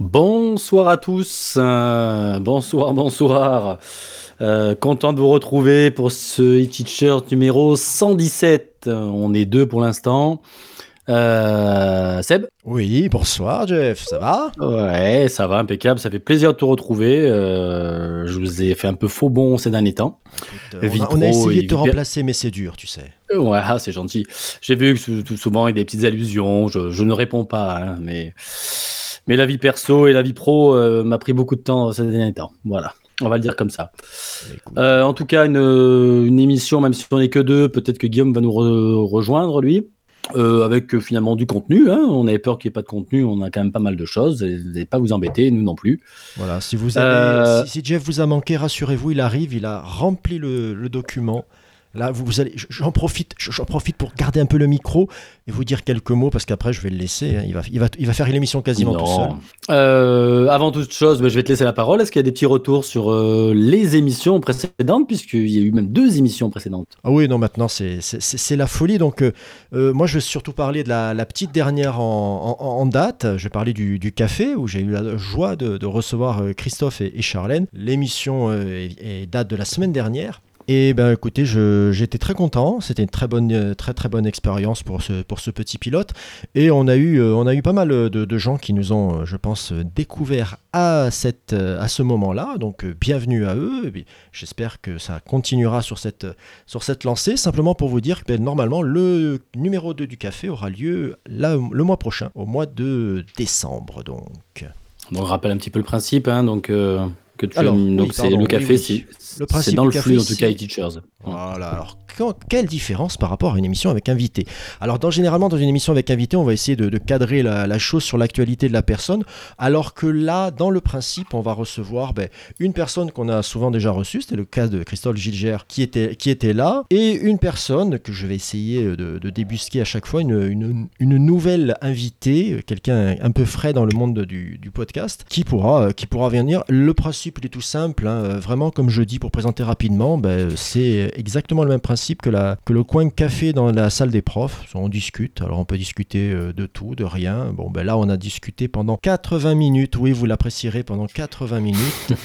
Bonsoir à tous. euh, bonsoir, bonsoir. Euh, content de vous retrouver pour ce e-teacher numéro 117. Euh, On est deux pour l'instant. Euh, Seb Oui, bonsoir Jeff, ça va? Ouais, ça va, impeccable. Ça fait plaisir de te retrouver. Euh, je vous ai fait un peu faux bon ces derniers temps. Écoute, on, a, on essayé de te remplacer, mais c'est dur, tu sais. Euh, Ouais, ah, c'est gentil. J'ai vu que tout souvent il y a des petites allusions. Je, je ne réponds pas, hein, mais mais la vie perso et la vie pro euh, m'a pris beaucoup de temps ces derniers temps. Voilà, on va le dire comme ça. Euh, en tout cas, une, une émission, même si on n'est que deux, peut-être que Guillaume va nous re- rejoindre lui. Euh, avec euh, finalement du contenu. hein. On avait peur qu'il n'y ait pas de contenu. On a quand même pas mal de choses. n'allez pas vous embêter, nous non plus. Voilà, si, vous avez, Euh, si, si Jeff vous a manqué, rassurez-vous, il arrive, il a rempli le, le document. Là, vous, vous allez, j'en profite, j'en profite pour garder un peu le micro et vous dire quelques mots parce qu'après je vais le laisser. hein. Il va, il va, il va faire l'émission quasiment tout seul. Euh, avant toute chose, bah, je vais te laisser la parole. Est-ce qu'il y a des petits retours sur euh, les émissions précédentes, puisqu'il y a eu même deux émissions précédentes Ah oui, non, maintenant c'est c'est- c'est- c'est la folie. Donc, euh, moi, je vais surtout parler de la, la petite dernière en, en- en date. Je vais parler du, du café où j'ai eu la joie de, de recevoir Christophe et, et Charlène. L'émission est- est- date de la semaine dernière. Et ben écoutez, j'étais très content. C'était une très bonne, euh, très très bonne expérience pour ce, pour ce petit pilote. Et on a eu, euh, on a eu pas mal de, gens qui nous ont, euh, je pense, découvert à, cette, à ce moment-là. Donc bienvenue à eux. J'espère que ça continuera sur cette, sur cette lancée, simplement pour vous dire que ben, normalement le numéro 2 du café aura lieu là, le mois prochain, au mois de décembre donc. Je rappelle un petit peu le principe. hein, donc, que tu Alors, donc oui, c'est le oui, café, oui. principe c'est dans le café, flux, en tout cas, e-teachers. Voilà, alors quand- quelle différence par rapport à une émission avec invité? Alors dans, généralement dans une émission avec invité, on va essayer de, de cadrer la, la chose sur l'actualité de la personne, alors que là, dans le principe, on va recevoir ben, une personne qu'on a souvent déjà reçue, c'était le cas de Christophe Gilger qui était, qui était là, et une personne que je vais essayer de, de débusquer à chaque fois, une, une- une nouvelle invitée, quelqu'un un peu frais dans le monde du, du podcast, qui pourra, qui pourra venir. Le principe il est tout simple, hein, vraiment comme je dis pour présenter rapidement, ben, c'est exactement le même principe que, la, que le coin café dans la salle des profs. On discute, alors on peut discuter euh, de tout, de rien. Bon, ben là on a discuté pendant 80 minutes, oui vous l'apprécierez pendant 80 minutes.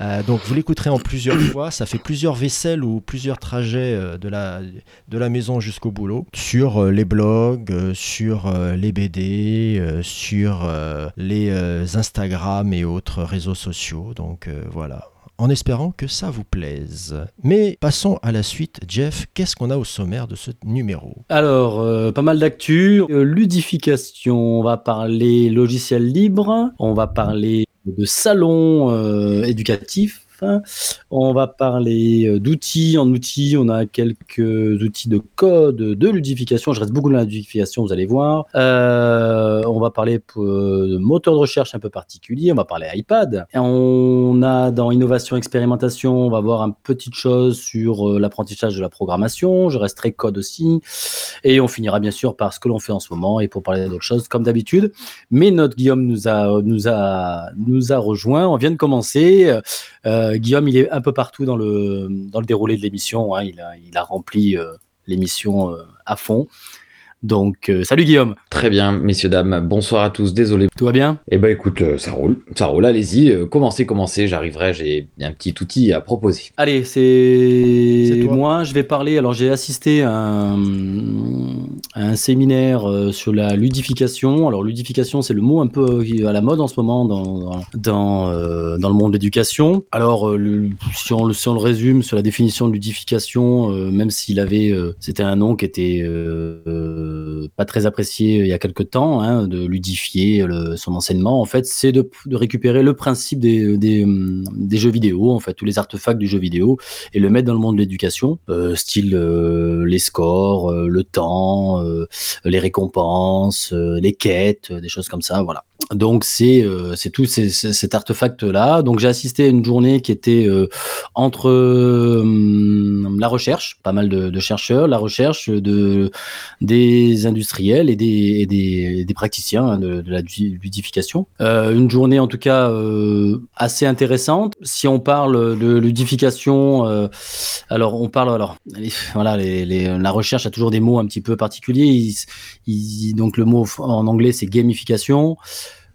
Euh, donc vous l'écouterez en plusieurs fois, ça fait plusieurs vaisselles ou plusieurs trajets euh, de, la, de la maison jusqu'au boulot, sur euh, les blogs, euh, sur euh, les BD, euh, sur euh, les euh, Instagram et autres réseaux sociaux. Donc voilà. En espérant que ça vous plaise. Mais passons à la suite. Jeff, qu'est-ce qu'on a au sommaire de ce numéro? Alors, euh, pas mal d'actu. Euh, ludification, on va parler logiciel libre, on va parler de salon euh, éducatif, on va parler euh, d'outils. En outils, on a quelques outils de code, de ludification. Je reste beaucoup dans la ludification, vous allez voir. Euh, on va parler euh, de moteur de recherche un peu particulier, on va parler iPad. Et on a dans innovation expérimentation, on va voir une petite chose sur l'apprentissage de la programmation. Je resterai code aussi. Et on finira bien sûr par ce que l'on fait en ce moment et pour parler d'autres choses comme d'habitude. Mais notre Guillaume nous a, nous a, nous a rejoint. On vient de commencer. Guillaume, il est un peu partout dans le, dans le déroulé de l'émission. hein. Il, a, il a rempli euh, l'émission euh, à fond. Donc, euh, salut Guillaume. Très bien, messieurs, dames. Bonsoir à tous. Désolé. Tout va bien? Eh ben, écoute, euh, ça roule. Ça roule. Allez-y. euh, commencez, commencez. J'arriverai. J'ai un petit outil à proposer. Allez, C'est moi. Je vais parler. Alors, j'ai assisté à un, à un séminaire euh, sur la ludification. Alors, ludification, c'est le mot un peu est à la mode en ce moment dans, dans, dans, euh, le monde de l'éducation. Alors, euh, si, on, si on le résume sur la définition de ludification, euh, même s'il avait, euh, c'était un nom qui était euh, euh, euh, pas très apprécié il y a quelque temps, hein, de ludifier son enseignement, en fait, c'est de, récupérer le principe des, des, des, jeux vidéo, en fait, tous les artefacts du jeu vidéo, et le mettre dans le monde de l'éducation, euh, style euh, les scores, euh, le temps, euh, les récompenses, les quêtes, des choses comme ça, voilà. Donc c'est c'est tout cet artefact là. Donc j'ai assisté à une journée qui était entre la recherche, pas mal de, de, chercheurs, la recherche de des industriels et des, et des, des, praticiens hein, de, de la ludification. Euh, une journée en tout cas euh, assez intéressante. Si on parle de ludification, euh, alors on parle alors voilà les, les, la recherche a toujours des mots un petit peu particuliers. Ils, ils, donc le mot en anglais c'est gamification.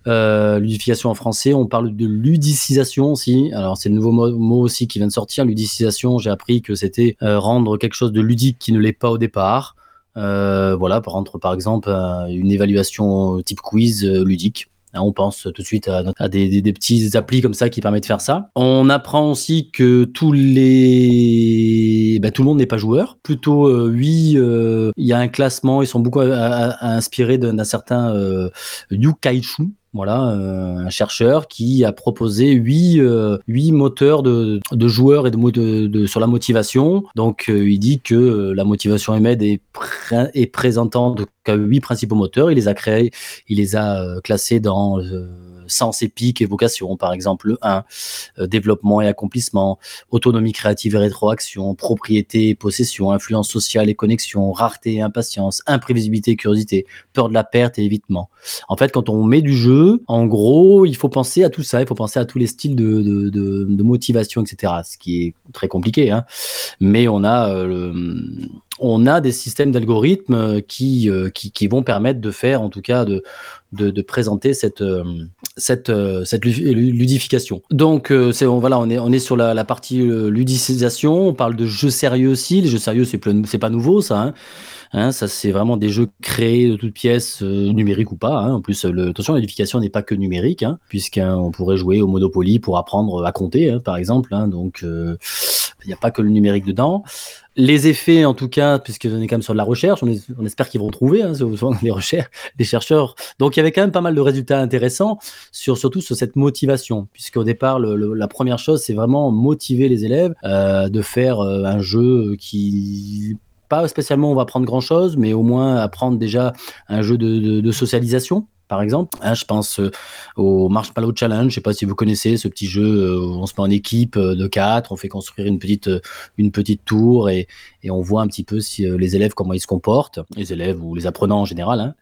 Euh, ludification en français, on parle de ludicisation aussi. Alors c'est le nouveau mot, aussi qui vient de sortir. Ludicisation, j'ai appris que c'était euh, rendre quelque chose de ludique qui ne l'est pas au départ. Euh, voilà, par par exemple une évaluation type quiz ludique. Hein, on pense tout de suite à, des, des, petits applis comme ça qui permettent de faire ça. On apprend aussi que tous les, bah, tout le monde n'est pas joueur. Plutôt, oui, il y a un classement. Ils sont beaucoup inspirés d'un certain euh, Yu Kaichu, voilà, euh, un chercheur qui a proposé huit, euh, huit moteurs de, de, joueurs et de, de, de, sur la motivation. Donc, euh, il dit que la motivation EMED est, pré est présentant de huit principaux moteurs. Il les a créés, il les a classés dans sens épique et vocation, par exemple le 1, euh, développement et accomplissement, autonomie créative et rétroaction, propriété et possession, influence sociale et connexion, rareté et impatience, imprévisibilité et curiosité, peur de la perte et évitement. En fait, quand on met du jeu, en gros, il faut penser à tout ça, il faut penser à tous les styles de, de, motivation, etc. Ce qui est très compliqué, hein. mais on a euh, on a des systèmes d'algorithmes qui, euh, qui, vont permettre de faire, en tout cas, de, présenter cette, euh, euh, ludification. Donc, c'est voilà, on est, on est sur la, la, partie ludicisation. On parle de jeux sérieux aussi. Les jeux sérieux, c'est c'est pas nouveau, ça. Hein. Hein, ça, c'est vraiment des jeux créés de toutes pièces, euh, numériques ou pas. Hein. En plus, attention, l'édification n'est pas que numérique, hein, puisqu'on pourrait jouer au Monopoly pour apprendre à compter, par exemple. Donc, il euh, n'y a pas que le numérique dedans. Les effets, en tout cas, puisque on est quand même sur de la recherche, on, espère qu'ils vont trouver hein, les recherches, les chercheurs. Donc, il y avait quand même pas mal de résultats intéressants, sur, surtout sur cette motivation, puisqu'au départ, le, le, la première chose, c'est vraiment motiver les élèves euh, de faire euh, un jeu qui spécialement on va apprendre grand chose, mais au moins apprendre déjà un jeu de, de, socialisation par exemple. Hein, je pense euh, au Marshmallow Challenge. Je sais pas si vous connaissez ce petit jeu euh, on se met en équipe euh, de quatre, on fait construire une petite une petite tour et, et on voit un petit peu si les élèves comment ils se comportent, les élèves ou les apprenants en général. Hein.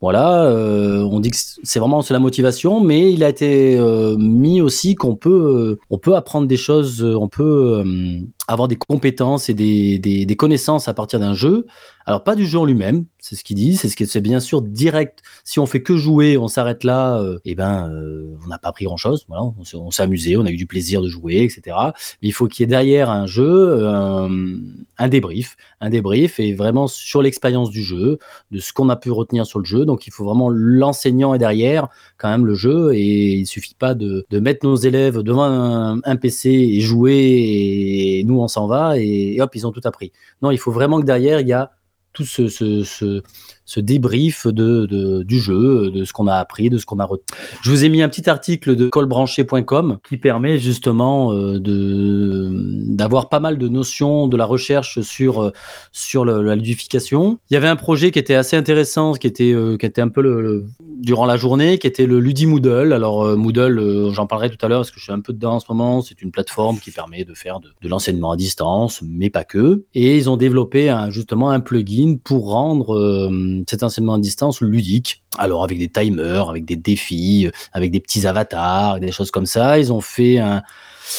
Voilà, euh, on dit que c'est vraiment la motivation, mais il a été euh, mis aussi qu'on peut on peut apprendre des choses, on peut euh, avoir des compétences et des, des, connaissances à partir d'un jeu. Alors pas du jeu en lui-même, c'est ce qu'il dit, c'est ce que c'est bien sûr direct. Si on fait que jouer, on s'arrête là, euh, et ben euh, on n'a pas appris grand-chose. Voilà, on s'est amusé, on a eu du plaisir de jouer, etc. Mais il faut qu'il y ait derrière un jeu un, un un débrief et vraiment sur l'expérience du jeu, de ce qu'on a pu retenir sur le jeu. Donc il faut vraiment l'enseignant est derrière quand même le jeu et il suffit pas de, mettre nos élèves devant un, PC et jouer et nous on s'en va et, hop ils ont tout appris. Non, il faut vraiment que derrière il y a tout ce, ce débrief de, du jeu, de ce qu'on a appris, de ce qu'on a retenu. Je vous ai mis un petit article de colbranché.com qui permet justement euh, d'avoir pas mal de notions de la recherche sur euh, sur la ludification. Il y avait un projet qui était assez intéressant, qui était euh, qui était un peu durant la journée, qui était le Ludi Moodle. Alors Moodle, j'en parlerai tout à l'heure parce que je suis un peu dedans en ce moment. C'est une plateforme qui permet de faire de, l'enseignement à distance, mais pas que. Et ils ont développé justement un plugin pour rendre cet enseignement à distance ludique. Alors avec des timers, avec des défis, avec des petits avatars, des choses comme ça. Ils ont fait un,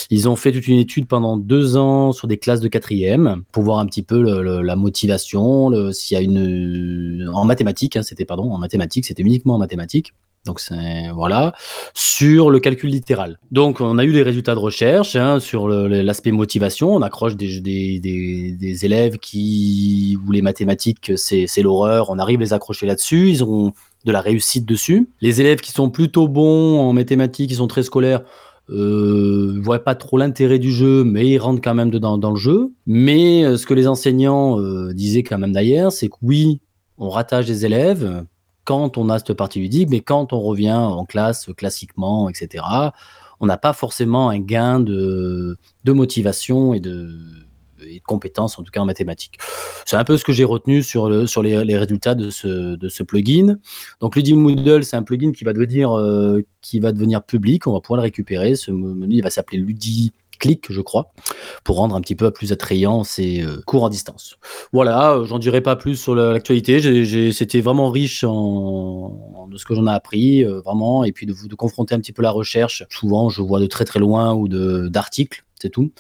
ils ont fait toute une étude pendant deux ans sur des classes de quatrième pour voir un petit peu la motivation, s'il y a une en mathématiques, hein, c'était pardon en mathématiques, c'était uniquement en mathématiques. Donc c'est voilà sur le calcul littéral. Donc on a eu des résultats de recherche hein, sur l'aspect motivation. On accroche des, des, élèves qui ou les mathématiques c'est l'horreur. On arrive à les accrocher là-dessus. Ils ont de la réussite dessus. Les élèves qui sont plutôt bons en mathématiques, qui sont très scolaires, euh, voient pas trop l'intérêt du jeu, mais ils rentrent quand même dedans dans le jeu. Mais euh, ce que les enseignants euh, disaient quand même d'ailleurs, c'est que oui, on rattache des élèves quand on a cette partie ludique, mais quand on revient en classe classiquement, etc., on n'a pas forcément un gain de, motivation et de, compétences, en tout cas en mathématiques. C'est un peu ce que j'ai retenu sur, le, sur les, résultats de ce, plugin. Donc, Ludi Moodle, c'est un plugin qui va, devenir, euh, qui va devenir public. On va pouvoir le récupérer. Ce menu il va s'appeler Ludi clic, je crois, pour rendre un petit peu plus attrayant ces euh, cours en distance. Voilà, euh, j'en dirai pas plus sur l'actualité. C'était vraiment riche en, de ce que j'en ai appris, euh, vraiment, et puis de, de confronter un petit peu la recherche. Souvent, je vois de très très loin ou d'articles c'est tout.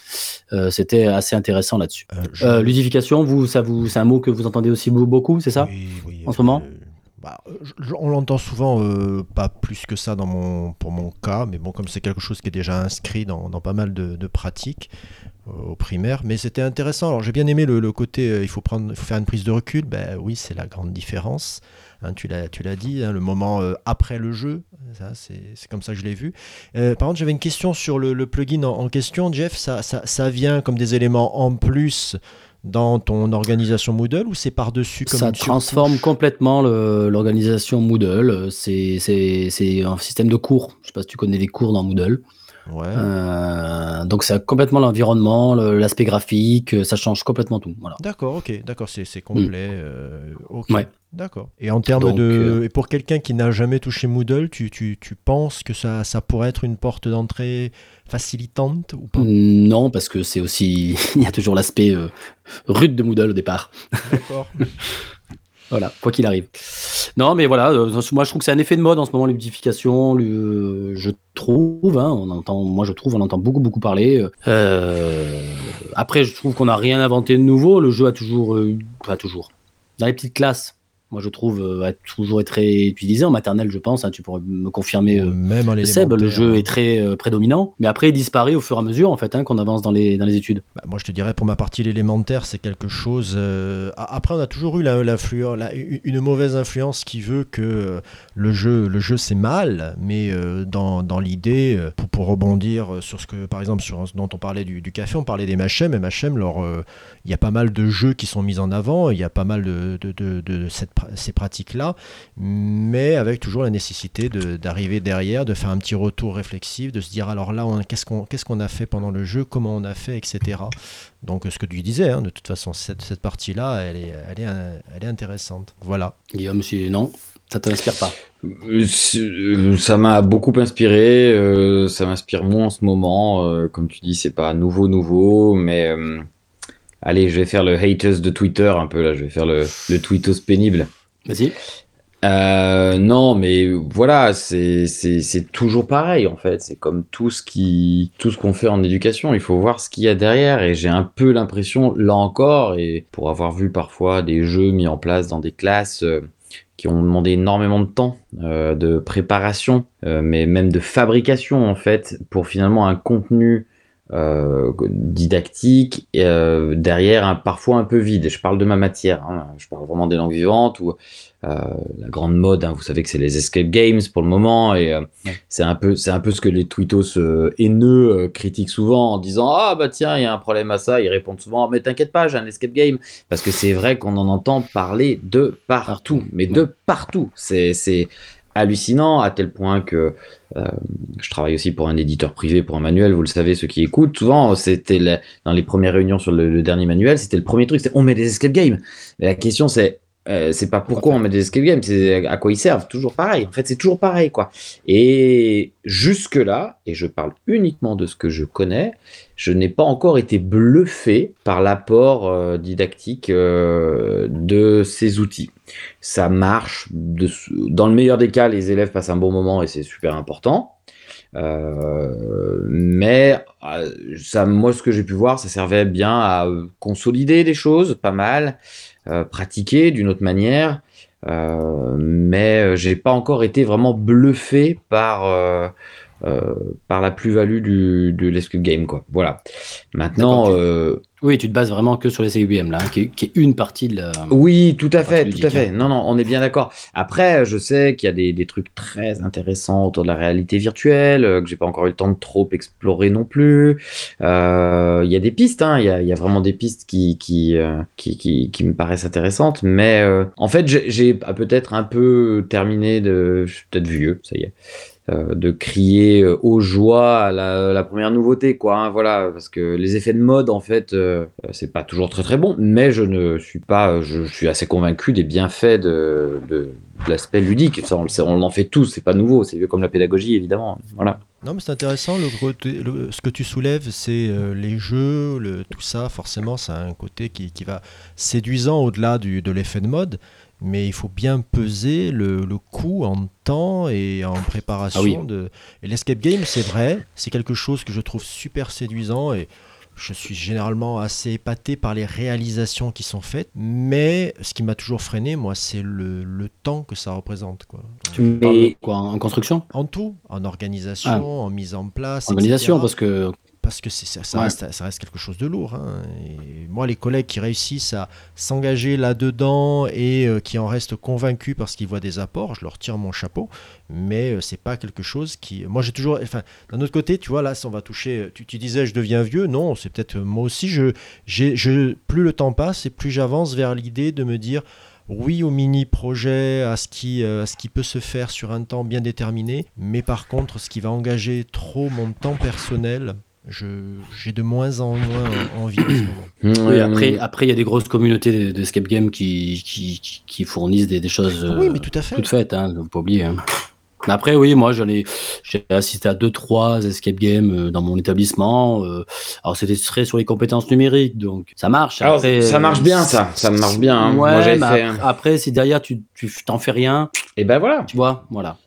Euh, C'était assez intéressant là-dessus. Euh, je... euh, ludification, vous, ça vous, c'est un mot que vous entendez aussi beaucoup, c'est ça? Oui, oui, En ce moment? Bah, On l'entend souvent, euh, pas plus que ça dans mon, pour mon cas, mais bon, comme c'est quelque chose qui est déjà inscrit dans, pas mal de, pratiques euh, au primaire, mais c'était intéressant. Alors j'ai bien aimé le, côté, euh, il faut prendre, faire une prise de recul. Ben oui, c'est la grande différence. Hein, tu l'as dit, hein, le moment après le jeu, c'est comme ça que je l'ai vu. Par contre, j'avais une question sur le, plugin en, question, Jeff. Ça, ça, ça, vient comme des éléments en plus dans ton organisation Moodle ou c'est par-dessus Ça transforme complètement l'organisation Moodle. C'est un système de cours. Je ne sais pas si tu connais les cours dans Moodle. Ouais. Euh, donc c'est complètement l'environnement, l'aspect graphique, ça change complètement tout. Voilà. D'accord, ok, d'accord, c'est complet. Mm. Euh, okay. Ouais. D'accord. Et en termes Donc, de, euh, et pour quelqu'un qui n'a jamais touché Moodle, tu, tu, tu penses que ça, ça pourrait être une porte d'entrée facilitante ou pas? Non, parce que c'est aussi, il y a toujours l'aspect euh, rude de Moodle au départ. D'accord. Voilà, quoi qu'il arrive. Non, mais voilà, euh, moi je trouve que c'est un effet de mode en ce moment. Le, je trouve, hein, on entend, moi je trouve, on entend beaucoup, beaucoup parler. Euh, après, je trouve qu'on n'a rien inventé de nouveau. Le jeu a toujours, pas toujours. Dans les petites classes, moi je trouve euh, a toujours été utilisé en maternelle, je pense. Hein, tu pourrais me confirmer, euh, Même en Seb, le jeu est très euh, prédominant, mais après il disparaît au fur et à mesure en fait hein, qu'on avance dans les, dans les études. Bah, moi, je te dirais, pour ma partie, l'élémentaire, c'est quelque chose. euh, a- Après, on a toujours eu la- la- une mauvaise influence qui veut que le jeu, le jeu, c'est mal, mais dans, dans l'idée, pour, pour rebondir sur ce que, par exemple, sur ce dont on parlait du, du café, on parlait des MHM. MHM, il y a pas mal de jeux qui sont mis en avant, il y a pas mal de, de, de- de cette ces pratiques-là, mais avec toujours la nécessité de- d'arriver derrière, de faire un petit retour réflexif, de se dire alors là, qu'est-ce qu'on qu'est-ce qu'on a fait pendant le jeu, comment on a fait, etc. Donc ce que tu disais, hein, de toute façon, cette, cette partie-là, elle est, elle, est, elle est intéressante. Voilà. Guillaume, si non, ça t'inspire pas? Euh, euh, Ça m'a beaucoup inspiré, euh, ça m'inspire moins en ce moment. euh, comme tu dis, c'est pas nouveau, nouveau, mais euh, allez, je vais faire le haters de Twitter un peu là, je vais faire le, le tweetos pénible. Vas-y. Euh, non, mais voilà, c'est toujours pareil en fait. C'est comme tout ce qui tout ce qu'on fait en éducation. Il faut voir ce qu'il y a derrière. Et j'ai un peu l'impression, là encore, et pour avoir vu parfois des jeux mis en place dans des classes euh, qui ont demandé énormément de temps, euh, de préparation, mais même de fabrication en fait, pour finalement un contenu euh, didactique euh, derrière un, parfois un peu vide. Et je parle de ma matière. hein. Je parle vraiment des langues vivantes ou euh, la grande mode, hein, vous savez que c'est les escape games pour le moment, et c'est un peu, c'est un peu ce que les tweetos euh, haineux critiquent souvent en disant ah bah tiens il y a un problème à ça, ils répondent souvent mais t'inquiète pas j'ai un escape game parce que c'est vrai qu'on en entend parler de partout, mais de partout, c'est c'est hallucinant à tel point que euh, je travaille aussi pour un éditeur privé pour un manuel, vous le savez ceux qui écoutent souvent c'était dans les premières réunions sur le, dernier manuel c'était le premier truc, c'était on met des escape games. Mais la question c'est euh, c'est pas pourquoi on met des escape games, c'est à quoi ils servent. Toujours pareil. En fait, c'est toujours pareil, quoi. Et jusque-là, et je parle uniquement de ce que je connais, je n'ai pas encore été bluffé par l'apport euh, didactique euh, de ces outils. Ça marche. Dans le meilleur des cas, les élèves passent un bon moment et c'est super important. Euh, mais moi, ce que j'ai pu voir, ça servait bien à consolider des choses, pas mal, pratiquer d'une autre manière. Mais j'ai pas encore été vraiment bluffé par euh, par la plus-value du, de l'escape game, quoi. Voilà. Maintenant, euh, Oui, tu te bases vraiment que sur les CUBM là, hein, qui, est, qui est une partie de la. Oui, tout à fait, tout à fait. hein. Non, non, on est bien d'accord. Après, je sais qu'il y a des, des trucs très intéressants autour de la réalité virtuelle, euh, que j'ai pas encore eu le temps de trop explorer non plus. Il y a des pistes, hein, il y a, il y a vraiment des pistes qui, qui, qui, qui, qui me paraissent intéressantes, mais en fait, j'ai peut-être un peu terminé de... Je suis peut-être vieux, ça y est. euh, de crier euh, aux joies à la, la première nouveauté, quoi. hein, voilà, parce que les effets de mode, en fait, euh, euh, c'est pas toujours très très bon, mais je ne suis pas, euh, je, suis assez convaincu des bienfaits de, de, l'aspect ludique. Ça, on, on en fait tous, c'est pas nouveau, c'est vieux comme la pédagogie, évidemment. Voilà. Non, mais c'est intéressant. Le, ce que tu soulèves, c'est euh, les jeux, le, tout ça. Forcément, ça a un côté qui, qui va séduisant au-delà de l'effet de mode. Mais il faut bien peser le, le coût en temps et en préparation. Ah oui. de... Et l'escape game, c'est vrai, c'est quelque chose que je trouve super séduisant et je suis généralement assez épaté par les réalisations qui sont faites. Mais ce qui m'a toujours freiné, moi, c'est le, le temps que ça représente. Quoi. Tu me parles de quoi en construction? En tout, en organisation, Ah. en mise en place. Organisation, etc. parce que parce que ça, ça Ouais. reste, ça reste quelque chose de lourd. hein. Et moi, les collègues qui réussissent à s'engager là-dedans et euh, qui en restent convaincus parce qu'ils voient des apports, je leur tire mon chapeau. Mais euh, c'est pas quelque chose qui. Moi, j'ai toujours. Enfin, d'un autre côté, tu vois, là, si on va toucher. Tu, tu disais, je deviens vieux. Non, c'est peut-être euh, moi aussi. Je, j'ai, je, plus le temps passe et plus j'avance vers l'idée de me dire. Oui au mini projet, à ce, qui, euh, à ce qui peut se faire sur un temps bien déterminé, mais par contre, ce qui va engager trop mon temps personnel, j'ai de moins en moins envie en oui, Euh, après, après il y a des grosses communautés de- d'escape game qui, qui, fournissent des, des choses oui, euh, mais tout à fait. toutes faites, hein, faut pas oublier. hein. Après, oui, moi, j'en ai, j'ai assisté à deux, trois escape games euh, dans mon établissement. euh, alors, c'était très sur les compétences numériques, donc ça marche. Alors, Après, ça marche bien, euh, ça. Ça marche bien. hein. Ouais, Moi, mais fait. après, après, si derrière tu, tu t'en fais rien, Et ben voilà. tu vois, voilà.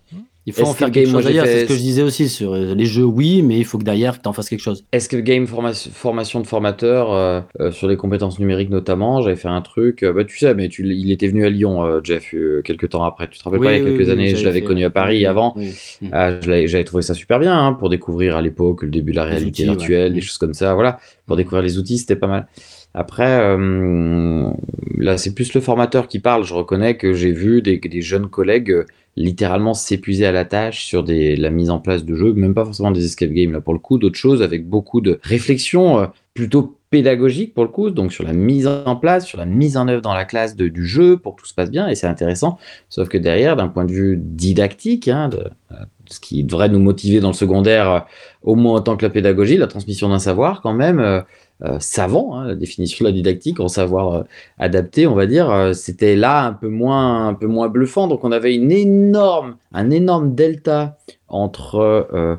Il faut en faire game, quelque chose derrière. C'est ce que je disais aussi sur euh, les jeux, oui, mais il faut que derrière, tu en fasses quelque chose. Escape Game formation, formation de formateur euh, euh, sur les compétences numériques notamment. J'avais fait un truc, bah, tu sais, mais tu, il était venu à Lyon, Jeff, quelques temps après. Tu te rappelles pas, il y a quelques années, je l'avais connu à Paris avant. Mm. Ah, J'avais trouvé ça super bien hein, pour découvrir à l'époque le début de la réalité outils, virtuelle, ouais. des choses comme ça. Voilà, pour découvrir les outils, c'était pas mal. Après, euh, là, c'est plus le formateur qui parle. Je reconnais que j'ai vu des, jeunes collègues euh, littéralement s'épuiser à la tâche sur la mise en place de jeux, même pas forcément des escape games là pour le coup, d'autres choses avec beaucoup de réflexion euh, plutôt pédagogique pour le coup, donc sur la mise en place, sur la mise en œuvre dans la classe du jeu pour que tout se passe bien et c'est intéressant. Sauf que derrière, d'un point de vue didactique, hein, de, euh, ce qui devrait nous motiver dans le secondaire, au moins autant que la pédagogie, la transmission d'un savoir quand même. Euh, savant, hein, la définition de la didactique en savoir euh, adapté, on va dire, euh, c'était là un peu moins, un peu moins bluffant. Donc on avait une énorme, un énorme delta entre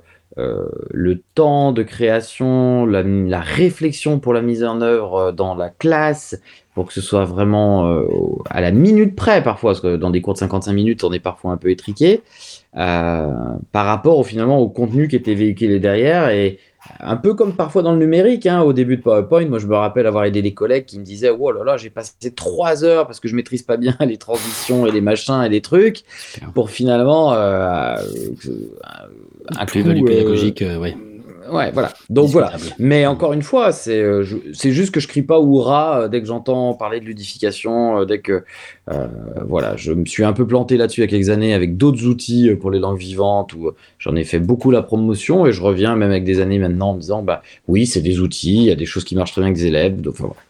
le temps de création, la, réflexion pour la mise en œuvre dans la classe, pour que ce soit vraiment à la minute près parfois, parce que dans des cours de 55 minutes, on est parfois un peu étriqué, par rapport au, finalement au contenu qui était véhiculé derrière. Et un peu comme parfois dans le numérique, hein, au début de PowerPoint, moi je me rappelle avoir aidé des collègues qui me disaient Oh là là, j'ai passé trois heures parce que je maîtrise pas bien les transitions et les machins et les trucs, pour finalement euh, un plus coup, pédagogique, euh, ouais. Ouais, voilà. Donc voilà. Mais encore une fois, c'est euh, c'est juste que je crie pas hurrah euh, dès que j'entends parler de ludification, euh, dès que euh, voilà, je me suis un peu planté là-dessus il y a quelques années avec d'autres outils pour les langues vivantes où j'en ai fait beaucoup la promotion et je reviens même avec des années maintenant en me disant bah oui, c'est des outils, il y a des choses qui marchent très bien avec des élèves, donc enfin, voilà.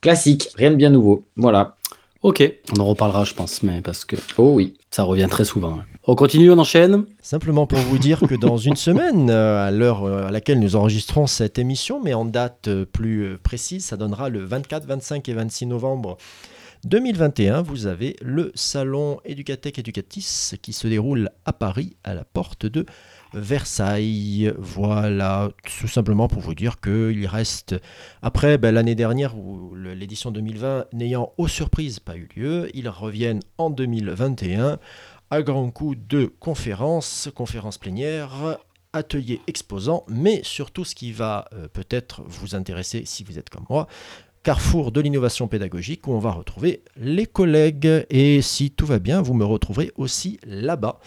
classique, rien de bien nouveau. Voilà. Ok, on en reparlera, je pense, mais parce que Oh oui. ça revient très souvent. hein. On continue, on enchaîne. Simplement pour vous dire que dans une semaine, euh, à l'heure euh, à laquelle nous enregistrons cette émission, mais en date euh, plus précise, ça donnera le 24, 25 et 26 novembre 2021, vous avez le salon Educatech Educatis qui se déroule à Paris, à la porte de Versailles. Voilà, tout simplement pour vous dire qu'il reste, après ben, l'année dernière, où l'édition 2020 n'ayant aux surprises pas eu lieu, ils reviennent en 2021 à grand coup de conférences, conférences plénières, ateliers exposants, mais surtout ce qui va euh, peut-être vous intéresser si vous êtes comme moi, carrefour de l'innovation pédagogique où on va retrouver les collègues. Et si tout va bien, vous me retrouverez aussi là-bas.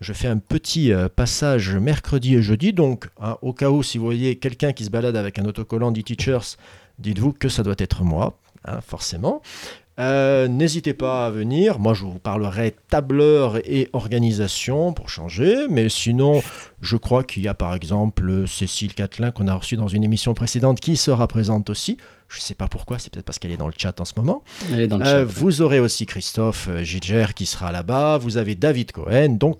Je fais un petit euh, passage mercredi et jeudi, donc hein, au cas où si vous voyez quelqu'un qui se balade avec un autocollant d'e-teachers, dites-vous que ça doit être moi, hein, forcément. Euh, n'hésitez pas à venir. Moi, je vous parlerai tableur et organisation pour changer. Mais sinon, je crois qu'il y a par exemple Cécile Catelin qu'on a reçue dans une émission précédente qui sera présente aussi. Je ne sais pas pourquoi, c'est peut-être parce qu'elle est dans le chat en ce moment. Elle est dans le Euh, chat. vous aurez aussi Christophe euh, Gilger qui sera là-bas. Vous avez David Cohen. Donc,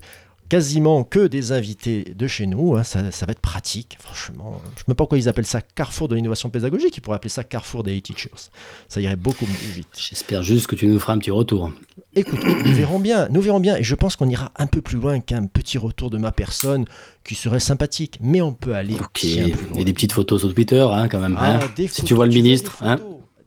quasiment que des invités de chez nous. hein. Ça, ça va être pratique, franchement. Je ne sais même pas pourquoi ils appellent ça Carrefour de l'innovation pédagogique. Ils pourraient appeler ça Carrefour des teachers. Ça irait beaucoup plus vite. J'espère juste que tu nous feras un petit retour. Écoute, nous verrons bien, nous verrons bien, et je pense qu'on ira un peu plus loin qu'un petit retour de ma personne qui serait sympathique, mais on peut aller Ok. bien plus loin. Et des petites photos sur Twitter, hein, quand même. Ah, hein. Si tu vois le ministre, hein.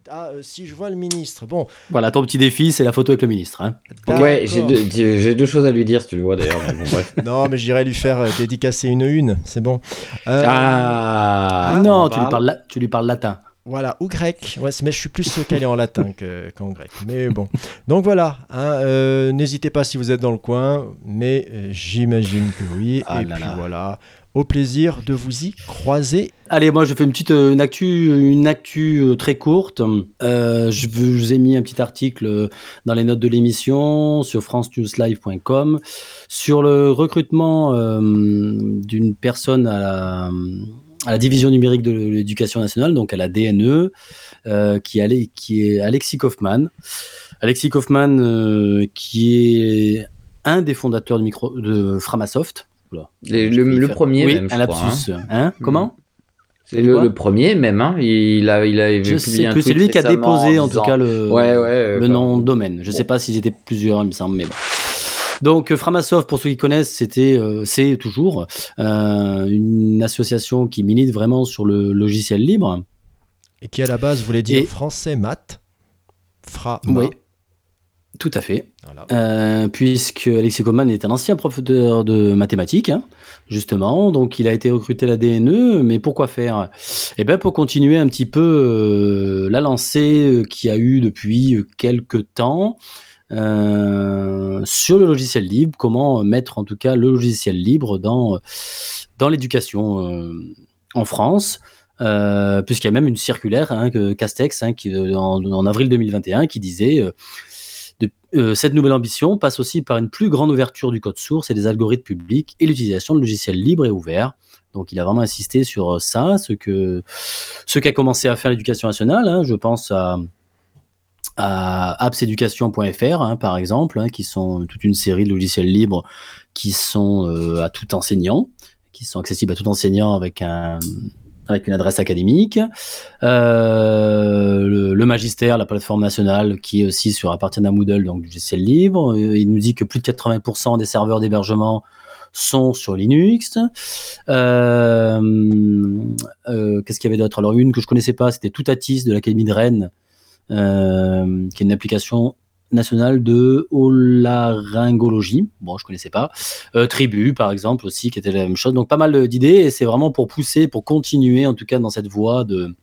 Ah, euh, si je vois le ministre, bon. Voilà, ton petit défi, c'est la photo avec le ministre. hein. Ouais, j'ai deux, j'ai deux choses à lui dire si tu le vois d'ailleurs. bon. Non, mais j'irai lui faire euh, dédicacer une une, c'est bon. Euh, Ah, non, on tu lui, parle. parles, la- tu lui parles latin. Voilà, ou grec. Ouais, mais je suis plus calé en latin que- qu'en grec. Mais bon. Donc voilà, hein, euh, n'hésitez pas si vous êtes dans le coin, mais euh, j'imagine que oui. Ah Et là puis là. voilà, au plaisir de vous y croiser. Allez, moi je fais une petite euh, une actu, une actu euh, très courte. Euh, je, vous- ai mis un petit article dans les notes de l'émission sur francenewslive.com sur le recrutement d'une personne à la, division numérique de l'éducation nationale, donc à la DNE, qui, est qui est Alexis Kaufmann. Alexis Kaufmann, euh, qui est un des fondateurs de Framasoft. Oula, Le, premier, oui, même, je un crois, lapsus. Hein Comment C'est le, premier même, hein. Il a, il a Je publié sais un plus, c'est lui qui a déposé en tout cas le, Ouais, ouais. le euh, nom de domaine. Je sais pas s'ils étaient plusieurs, il me semble, mais bon. Donc euh, Framasoft, pour ceux qui connaissent, c'était, euh, c'est toujours euh, une association qui milite vraiment sur le logiciel libre. Et qui à la base voulait dire Et- français maths. Fra. Oui, tout à fait. Voilà. Euh, puisque Alexis Coleman est un ancien professeur de mathématiques, hein, justement, donc il a été recruté à la DNE, mais pourquoi faire? Eh bien pour continuer un petit peu euh, la lancée euh, qu'il y a eu depuis quelques temps euh, sur le logiciel libre, comment mettre en tout cas le logiciel libre dans, dans l'éducation en France. Puisqu'il y a même une circulaire hein, que Castex hein, qui, en, en avril 2021 qui disait euh, euh, cette nouvelle ambition passe aussi par une plus grande ouverture du code source et des algorithmes publics et l'utilisation de logiciels libres et ouverts. Donc il a vraiment insisté sur ça, ce que ce qu'a commencé à faire l'éducation nationale. hein. je pense à, à appseducation.fr hein, par exemple, hein, qui sont toute une série de logiciels libres qui sont euh, à tout enseignant, qui sont accessibles à tout enseignant avec un avec une adresse académique. Euh, le, le magistère, la plateforme nationale, qui est aussi sur appartient à Moodle, donc du logiciel libre. Euh, Il nous dit que plus de 80% des serveurs d'hébergement sont sur Linux. Euh, Qu'est-ce qu'il y avait d'autre? Alors une que je connaissais pas, c'était Toutatis de l'Académie de Rennes, qui est une application nationale de olaryngologie. Bon, je connaissais pas. Euh, Tribu, par exemple, aussi, qui était la même chose. Donc, pas mal d'idées, et c'est vraiment pour pousser, pour continuer, en tout cas, dans cette voie de,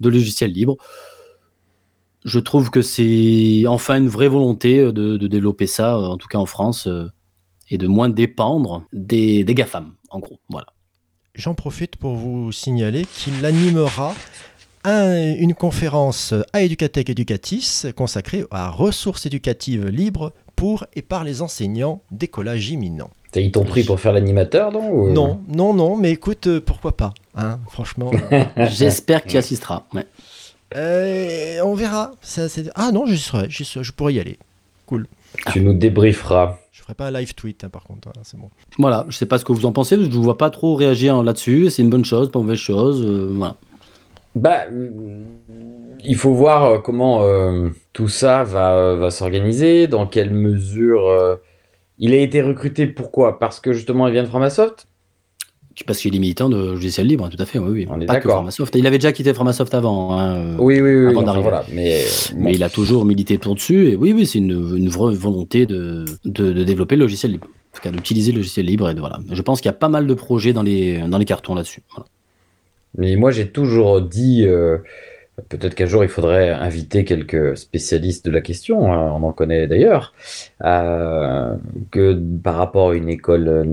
de logiciel libre. Je trouve que c'est enfin une vraie volonté euh, de, développer ça, euh, en tout cas en France, et de moins dépendre des, des GAFAM, en gros. Voilà. J'en profite pour vous signaler qu'il animera un- une conférence à Educatech Educatis consacrée à ressources éducatives libres pour et par les enseignants d'écolage imminent. T'as- Ils t'ont pris pour faire l'animateur, non ou- Non, non, non, mais écoute, euh, pourquoi pas hein, Franchement, euh, J'espère que tu assisteras. Ouais. euh, on verra. Ça, c'est- ah non, j'y serai, j'y serai, je pourrais y aller. Tu nous débrieferas. Je ferai pas un live tweet, hein, par contre, hein, c'est bon. Voilà, je sais pas ce que vous en pensez, je ne vous vois pas trop réagir là-dessus. C'est une bonne chose, pas une mauvaise chose. euh, voilà. Bah, euh, il faut voir euh, comment euh, tout ça va, va s'organiser, dans quelle mesure. euh, Il a été recruté pourquoi? Parce que justement il vient de Framasoft? Parce qu'il est militant de logiciel libre, tout à fait, oui, oui. On est pas que d'accord. Framasoft. Il avait déjà quitté Framasoft avant. hein, euh, Oui, oui, oui. Avant enfin, d'arriver. voilà. Mais, Mais il a toujours milité pour dessus. Et oui, oui, c'est une, une vraie volonté de, de, de développer le logiciel libre. En tout cas, d'utiliser le logiciel libre. Et de, voilà. Je pense qu'il y a pas mal de projets dans les, dans les cartons là-dessus. Voilà. Mais moi, j'ai toujours dit euh, Peut-être qu'un jour il faudrait inviter quelques spécialistes de la question, hein, on en connaît d'ailleurs, euh, que par rapport à une école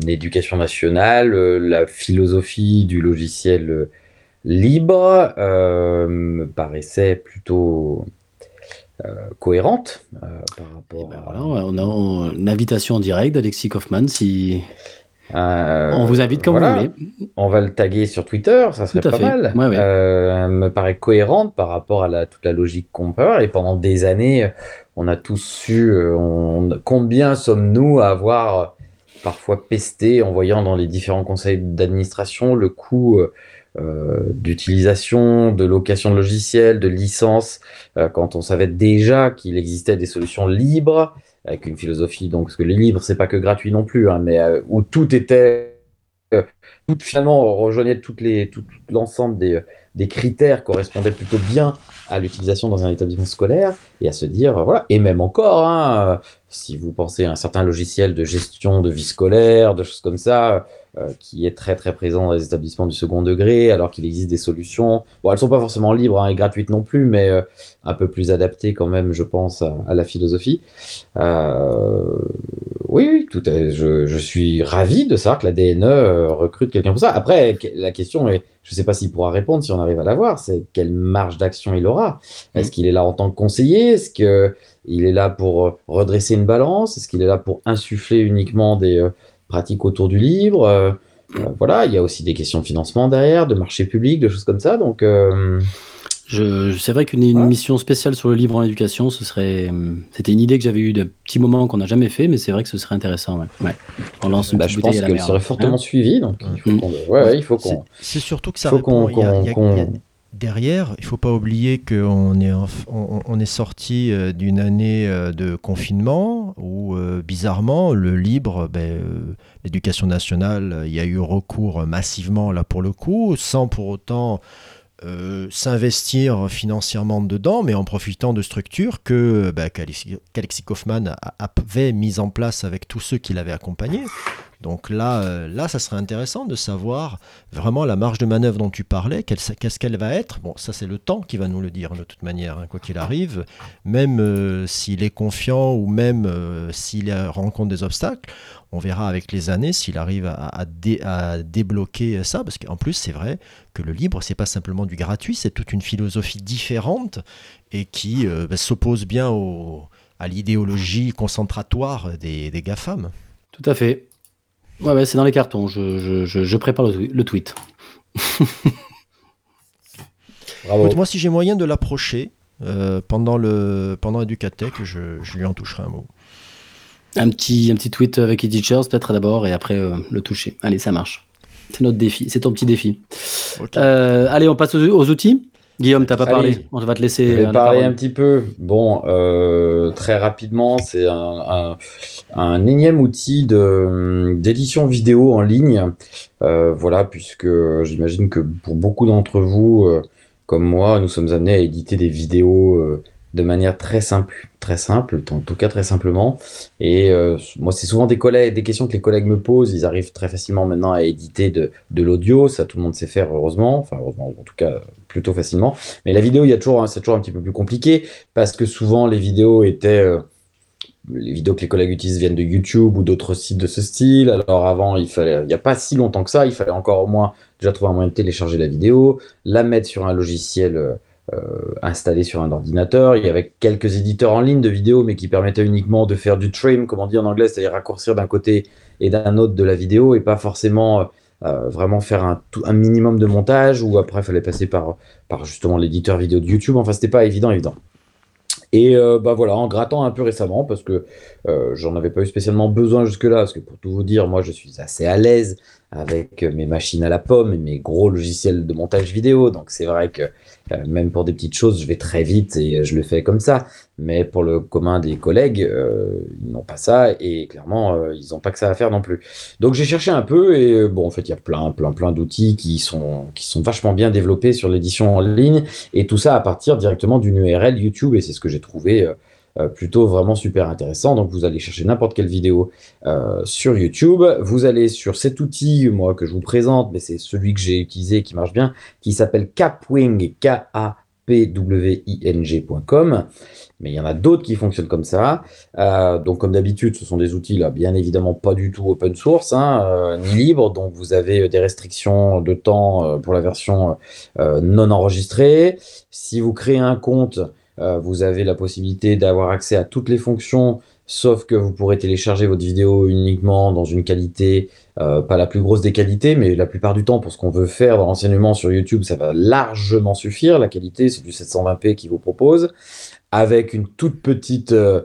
d'éducation nationale, euh, la philosophie du logiciel libre me paraissait plutôt cohérente par rapport ben voilà, on a une invitation en direct d'Alexis Kaufmann si euh, on vous invite comme vous voulez. On va le taguer sur Twitter, ça serait pas mal. Euh, me paraît cohérente par rapport à la, toute la logique qu'on peut avoir. Et pendant des années, on a tous su euh, combien sommes-nous à avoir parfois pesté en voyant dans les différents conseils d'administration le coût d'utilisation, de location de logiciels, de licences, quand on savait déjà qu'il existait des solutions libres avec une philosophie, donc, parce que les livres, c'est pas que gratuit non plus, hein, mais euh, où tout était, euh, tout finalement rejoignait toutes les, tout, l'ensemble des, des critères correspondaient plutôt bien à l'utilisation dans un établissement scolaire et à se dire, voilà, et même encore, hein, si vous pensez à un certain logiciel de gestion de vie scolaire, de choses comme ça, euh, qui est très très présent dans les établissements du second degré, alors qu'il existe des solutions. Bon, elles sont pas forcément libres hein, et gratuites non plus, mais euh, un peu plus adaptées quand même, je pense, à, la philosophie. Euh, oui, oui, tout est, je, je, suis ravi de savoir que la DNE recrute quelqu'un pour ça. Après, la question est, je ne sais pas s'il pourra répondre si on arrive à l'avoir, c'est quelle marge d'action il aura. Est-ce qu'il est là en tant que conseiller? Est-ce qu'il est là pour redresser une balance? Est-ce qu'il est là pour insuffler uniquement des pratique autour du livre. Euh, euh, voilà, il y a aussi des questions de financement derrière, de marché public, de choses comme ça. Donc, euh, je, c'est vrai qu'une émission spéciale sur le livre en éducation, ce serait, c'était une idée que j'avais eue de petit moment qu'on n'a jamais fait, mais c'est vrai que ce serait intéressant. Ouais. On lance une bah, je pense qu'elle serait fortement hein suivie, donc il faut qu'on, ouais, il faut qu'on. C'est, surtout que ça répond. Qu'on, derrière, il ne faut pas oublier qu'on est, on, est sorti euh, d'une année euh, de confinement où, euh, bizarrement, le libre, ben, l'éducation nationale, il y a eu recours massivement là pour le coup, sans pour autant s'investir financièrement dedans, mais en profitant de structures que ben, qu'Alexis Kaufmann avait mises en place avec tous ceux qui l'avaient accompagné. Donc là, euh, là, ça serait intéressant de savoir vraiment la marge de manœuvre dont tu parlais, qu'est-ce qu'elle va être. Bon, ça c'est le temps qui va nous le dire de toute manière, hein, quoi qu'il arrive. Même euh, s'il est confiant ou même euh, s'il rencontre des obstacles, on verra avec les années s'il arrive à, débloquer ça. Parce qu'en plus, c'est vrai que le libre, c'est pas simplement du gratuit, c'est toute une philosophie différente et qui bah, s'oppose bien à l'idéologie concentratoire des, des GAFAM. Tout à fait. Ouais, c'est dans les cartons. Je, prépare le, tweet. Bravo. moi, si j'ai moyen de l'approcher euh, pendant le pendant Educatech, je, je lui en toucherai un mot. Un petit, un petit tweet avec Teachers, peut-être d'abord, et après euh, le toucher. Allez, ça marche. C'est notre défi, c'est ton petit défi. Euh, allez, on passe aux outils. Guillaume, t'as pas parlé. On va te laisser. Je vais parler un petit peu. Bon, euh, très rapidement, c'est un, un, énième outil d'édition vidéo en ligne. Euh, voilà, puisque j'imagine que pour beaucoup d'entre vous, euh, comme moi, nous sommes amenés à éditer des vidéos de manière très simple, très simple, en tout cas très simplement. Et euh, moi, c'est souvent des, collègues, des questions que les collègues me posent. Ils arrivent très facilement maintenant à éditer de, l'audio. Ça, tout le monde sait faire, heureusement. Enfin, heureusement, en tout cas, plutôt facilement. Mais la vidéo, il y a toujours, c'est toujours un petit peu plus compliqué parce que souvent, les vidéos étaient. Euh, les vidéos que les collègues utilisent viennent de YouTube ou d'autres sites de ce style. Alors avant, il fallait, il n'y a pas si longtemps que ça, il fallait encore au moins déjà trouver un moyen de télécharger la vidéo, la mettre sur un logiciel euh, installé sur un ordinateur. Il y avait quelques éditeurs en ligne de vidéos, mais qui permettaient uniquement de faire du trim, comme on dit en anglais, c'est-à-dire raccourcir d'un côté et d'un autre de la vidéo, et pas forcément euh, euh, vraiment faire un, minimum de montage, ou après fallait passer par, par justement l'éditeur vidéo de YouTube. Enfin, c'était pas évident, évident. Et bah voilà, en grattant un peu récemment, parce que j'en avais pas eu spécialement besoin jusque-là, parce que pour tout vous dire, moi je suis assez à l'aise avec mes machines à la pomme et mes gros logiciels de montage vidéo. Donc c'est vrai que euh, même pour des petites choses, je vais très vite et je le fais comme ça. Mais pour le commun des collègues, euh, ils n'ont pas ça et clairement, euh, ils n'ont pas que ça à faire non plus. Donc j'ai cherché un peu et bon, en fait, il y a plein, plein, plein d'outils qui sont, qui sont vachement bien développés sur l'édition en ligne et tout ça à partir directement d'une URL YouTube et c'est ce que j'ai trouvé plutôt vraiment super intéressant. Donc vous allez chercher n'importe quelle vidéo euh, sur YouTube. Vous allez sur cet outil, moi, que je vous présente, mais c'est celui que j'ai utilisé qui marche bien, qui s'appelle Capwing, K-A-P-W-I-N-G.com. Mais il y en a d'autres qui fonctionnent comme ça. Euh, donc, comme d'habitude, ce sont des outils là, bien évidemment pas du tout open source, hein, euh, ni libres. Donc, vous avez des restrictions de temps euh, pour la version euh, non enregistrée. Si vous créez un compte, euh, vous avez la possibilité d'avoir accès à toutes les fonctions, sauf que vous pourrez télécharger votre vidéo uniquement dans une qualité, euh, pas la plus grosse des qualités, mais la plupart du temps, pour ce qu'on veut faire dans l'enseignement sur YouTube, ça va largement suffire. La qualité, c'est du 720p qui vous propose avec une toute petite euh,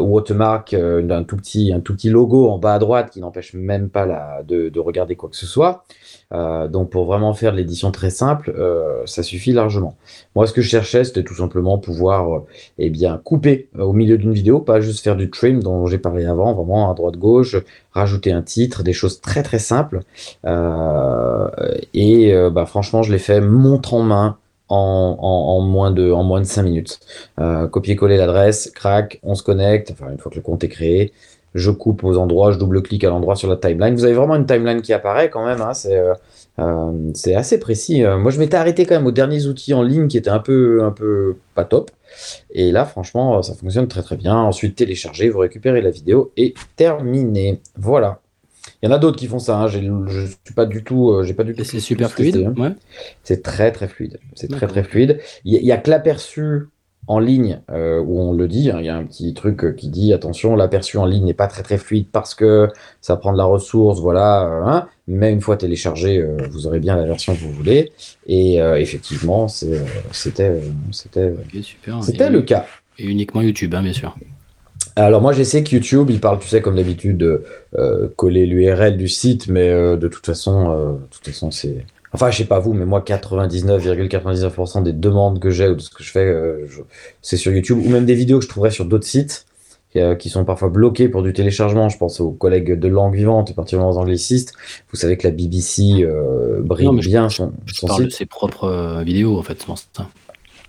watermark, un tout petit logo en bas à droite qui n'empêche même pas de regarder quoi que ce soit. Euh, donc pour vraiment faire l'édition très simple, euh, ça suffit largement. Moi, ce que je cherchais, c'était tout simplement pouvoir, euh, eh bien, couper au milieu d'une vidéo, pas juste faire du trim dont j'ai parlé avant, vraiment à droite gauche, rajouter un titre, des choses très très simples. Et bah, franchement, je l'ai fait montre en main en, en, moins de en moins de 5 minutes. Copier-coller l'adresse, crac, on se connecte. Enfin, une fois que le compte est créé, je coupe aux endroits, je double-clique à l'endroit sur la timeline. Vous avez vraiment une timeline qui apparaît quand même. Hein, c'est euh, euh, assez précis. Euh, moi, je m'étais arrêté quand même aux derniers outils en ligne qui étaient un peu un peu pas top. Et là, franchement, ça fonctionne très très bien. Ensuite, télécharger, vous récupérez la vidéo et terminé. Voilà. Il y en a d'autres qui font ça. Hein. Je suis pas du tout, euh, j'ai pas du tout. Et c'est super fluide. hein. Ouais. C'est très très fluide. C'est très très fluide. Il y, a- il y a que l'aperçu en ligne euh, où on le dit. hein. Il y a un petit truc euh, qui dit attention, l'aperçu en ligne n'est pas très très fluide parce que ça prend de la ressource, voilà. euh, hein. Mais une fois téléchargé, euh, vous aurez bien la version que vous voulez. Et euh, effectivement, c'était le cas. Et uniquement YouTube, hein, bien sûr. Alors moi, j'essaie que YouTube, il parle, tu sais, comme d'habitude, de coller l'URL du site, mais de toute façon, de toute façon, c'est. Enfin, je sais pas vous, mais moi, 99,99% des demandes que j'ai ou de ce que je fais, euh, je- c'est sur YouTube, ou même des vidéos que je trouverais sur d'autres sites euh, qui sont parfois bloqués pour du téléchargement. Je pense aux collègues de langue vivante, et particulièrement aux anglicistes. Vous savez que la BBC euh, brille Non, mais je- bien son, Je son parle de ses propres euh, vidéos, en fait. ça.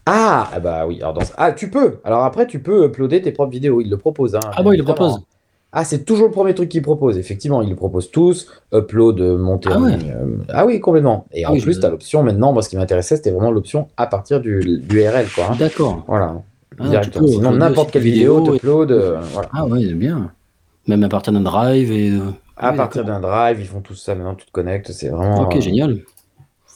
Ah, ah bah oui. Alors dans... Ah, tu peux. Alors après, tu peux uploader tes propres vidéos. Il le propose. Hein, Ah bon, il le propose Ah, c'est toujours le premier truc qu'ils proposent. Effectivement, ils le proposent tous. Upload, euh, monter Ah en ouais. ligne. euh, Ah oui, complètement. Et Ah en oui, plus, je- tu as l'option maintenant. Moi, ce qui m'intéressait, c'était vraiment l'option à partir du, URL. Quoi, hein. D'accord. Voilà. Ah, Directement. tu peux Sinon, n'importe quelle vidéo, vidéos et- t'upload. euh, voilà. Ah ouais, c'est bien. Même à partir d'un drive et. euh, À oui, partir d'un drive, ils font tout ça. Maintenant, tu te connectes. C'est vraiment. Ok, génial.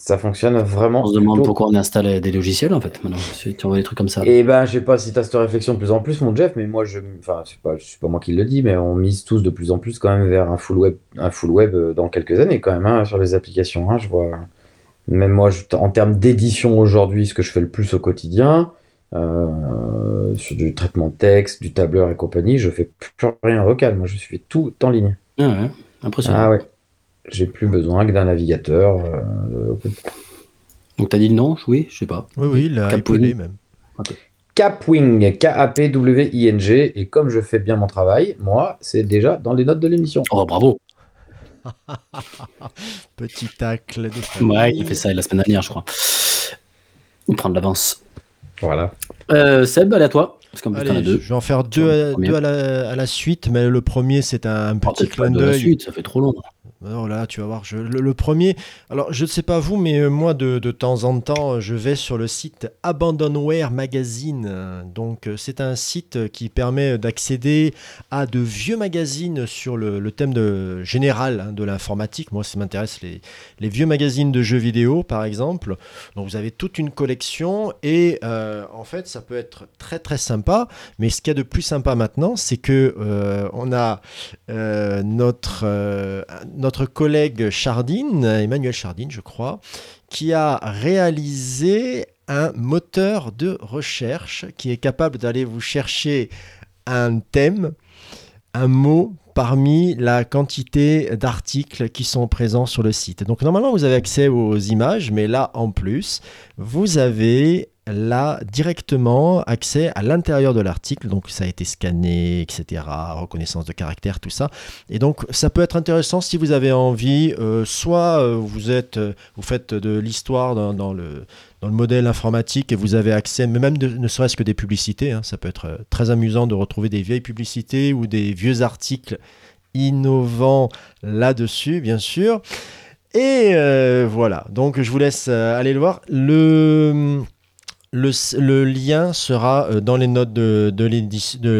Ça fonctionne vraiment. On se demande plutôt pourquoi on installe des logiciels, en fait, maintenant. Si tu envoies des trucs comme ça. Et ben, je sais pas si tu as cette réflexion de plus en plus, mon Jeff, mais moi, je, enfin, c'est pas, c'est pas moi qui le dis, mais on mise tous de plus en plus quand même vers un full web, un full web euh, dans quelques années quand même, hein, sur les applications. hein, je vois, même moi, je- en termes d'édition aujourd'hui, ce que je fais le plus au quotidien, euh, sur du traitement de texte, du tableur et compagnie, je fais plus rien local. Moi, je fais tout en ligne. Ah ouais, impressionnant. Ah ouais. J'ai plus besoin que d'un navigateur. euh, Donc t'as dit le nom Oui, je sais pas. Oui, oui, il a Capwing. même. Capwing, K-A-P-W-I-N-G. Et comme je fais bien mon travail, moi, c'est déjà dans les notes de l'émission. Oh, bravo. Petit tacle de. Ouais, il fait ça la semaine dernière, je crois. Il prend de l'avance. Voilà. Euh, Seb, allez à toi. Parce qu'en Allez, deux. je vais en faire deux, à, premier. deux à, la, à la suite, mais le premier c'est un, un Oh, petit clin de la d'œil. suite, ça fait trop long. Oh là, tu vas voir, le, premier. Alors, je ne sais pas vous, mais euh, moi, de, de temps en temps, je vais sur le site Abandonware Magazine. Euh, Donc, euh, c'est un site qui permet d'accéder à de vieux magazines sur le, le thème de, général hein, de l'informatique. Moi, ça m'intéresse les, les vieux magazines de jeux vidéo, par exemple. Donc, vous avez toute une collection et euh, en fait, ça peut être très très sympa. Mais ce qu'il y a de plus sympa maintenant, c'est que euh, on a euh, notre, euh, notre collègue Chardine, Emmanuel Chardine, je crois, qui a réalisé un moteur de recherche qui est capable d'aller vous chercher un thème, un mot parmi la quantité d'articles qui sont présents sur le site. Donc normalement vous avez accès aux images, mais là en plus vous avez là directement accès à l'intérieur de l'article. Donc ça a été scanné, etc. Reconnaissance de caractère, tout ça. Et donc ça peut être intéressant si vous avez envie, euh, soit euh, vous êtes, euh, vous faites de l'histoire dans, le dans le modèle informatique et vous avez accès, mais même ne serait-ce que des publicités. hein. ça peut être très amusant de retrouver des vieilles publicités ou des vieux articles innovants là-dessus, bien sûr. Et voilà, donc je vous laisse aller le voir. Le, le, le lien sera euh, dans les notes de,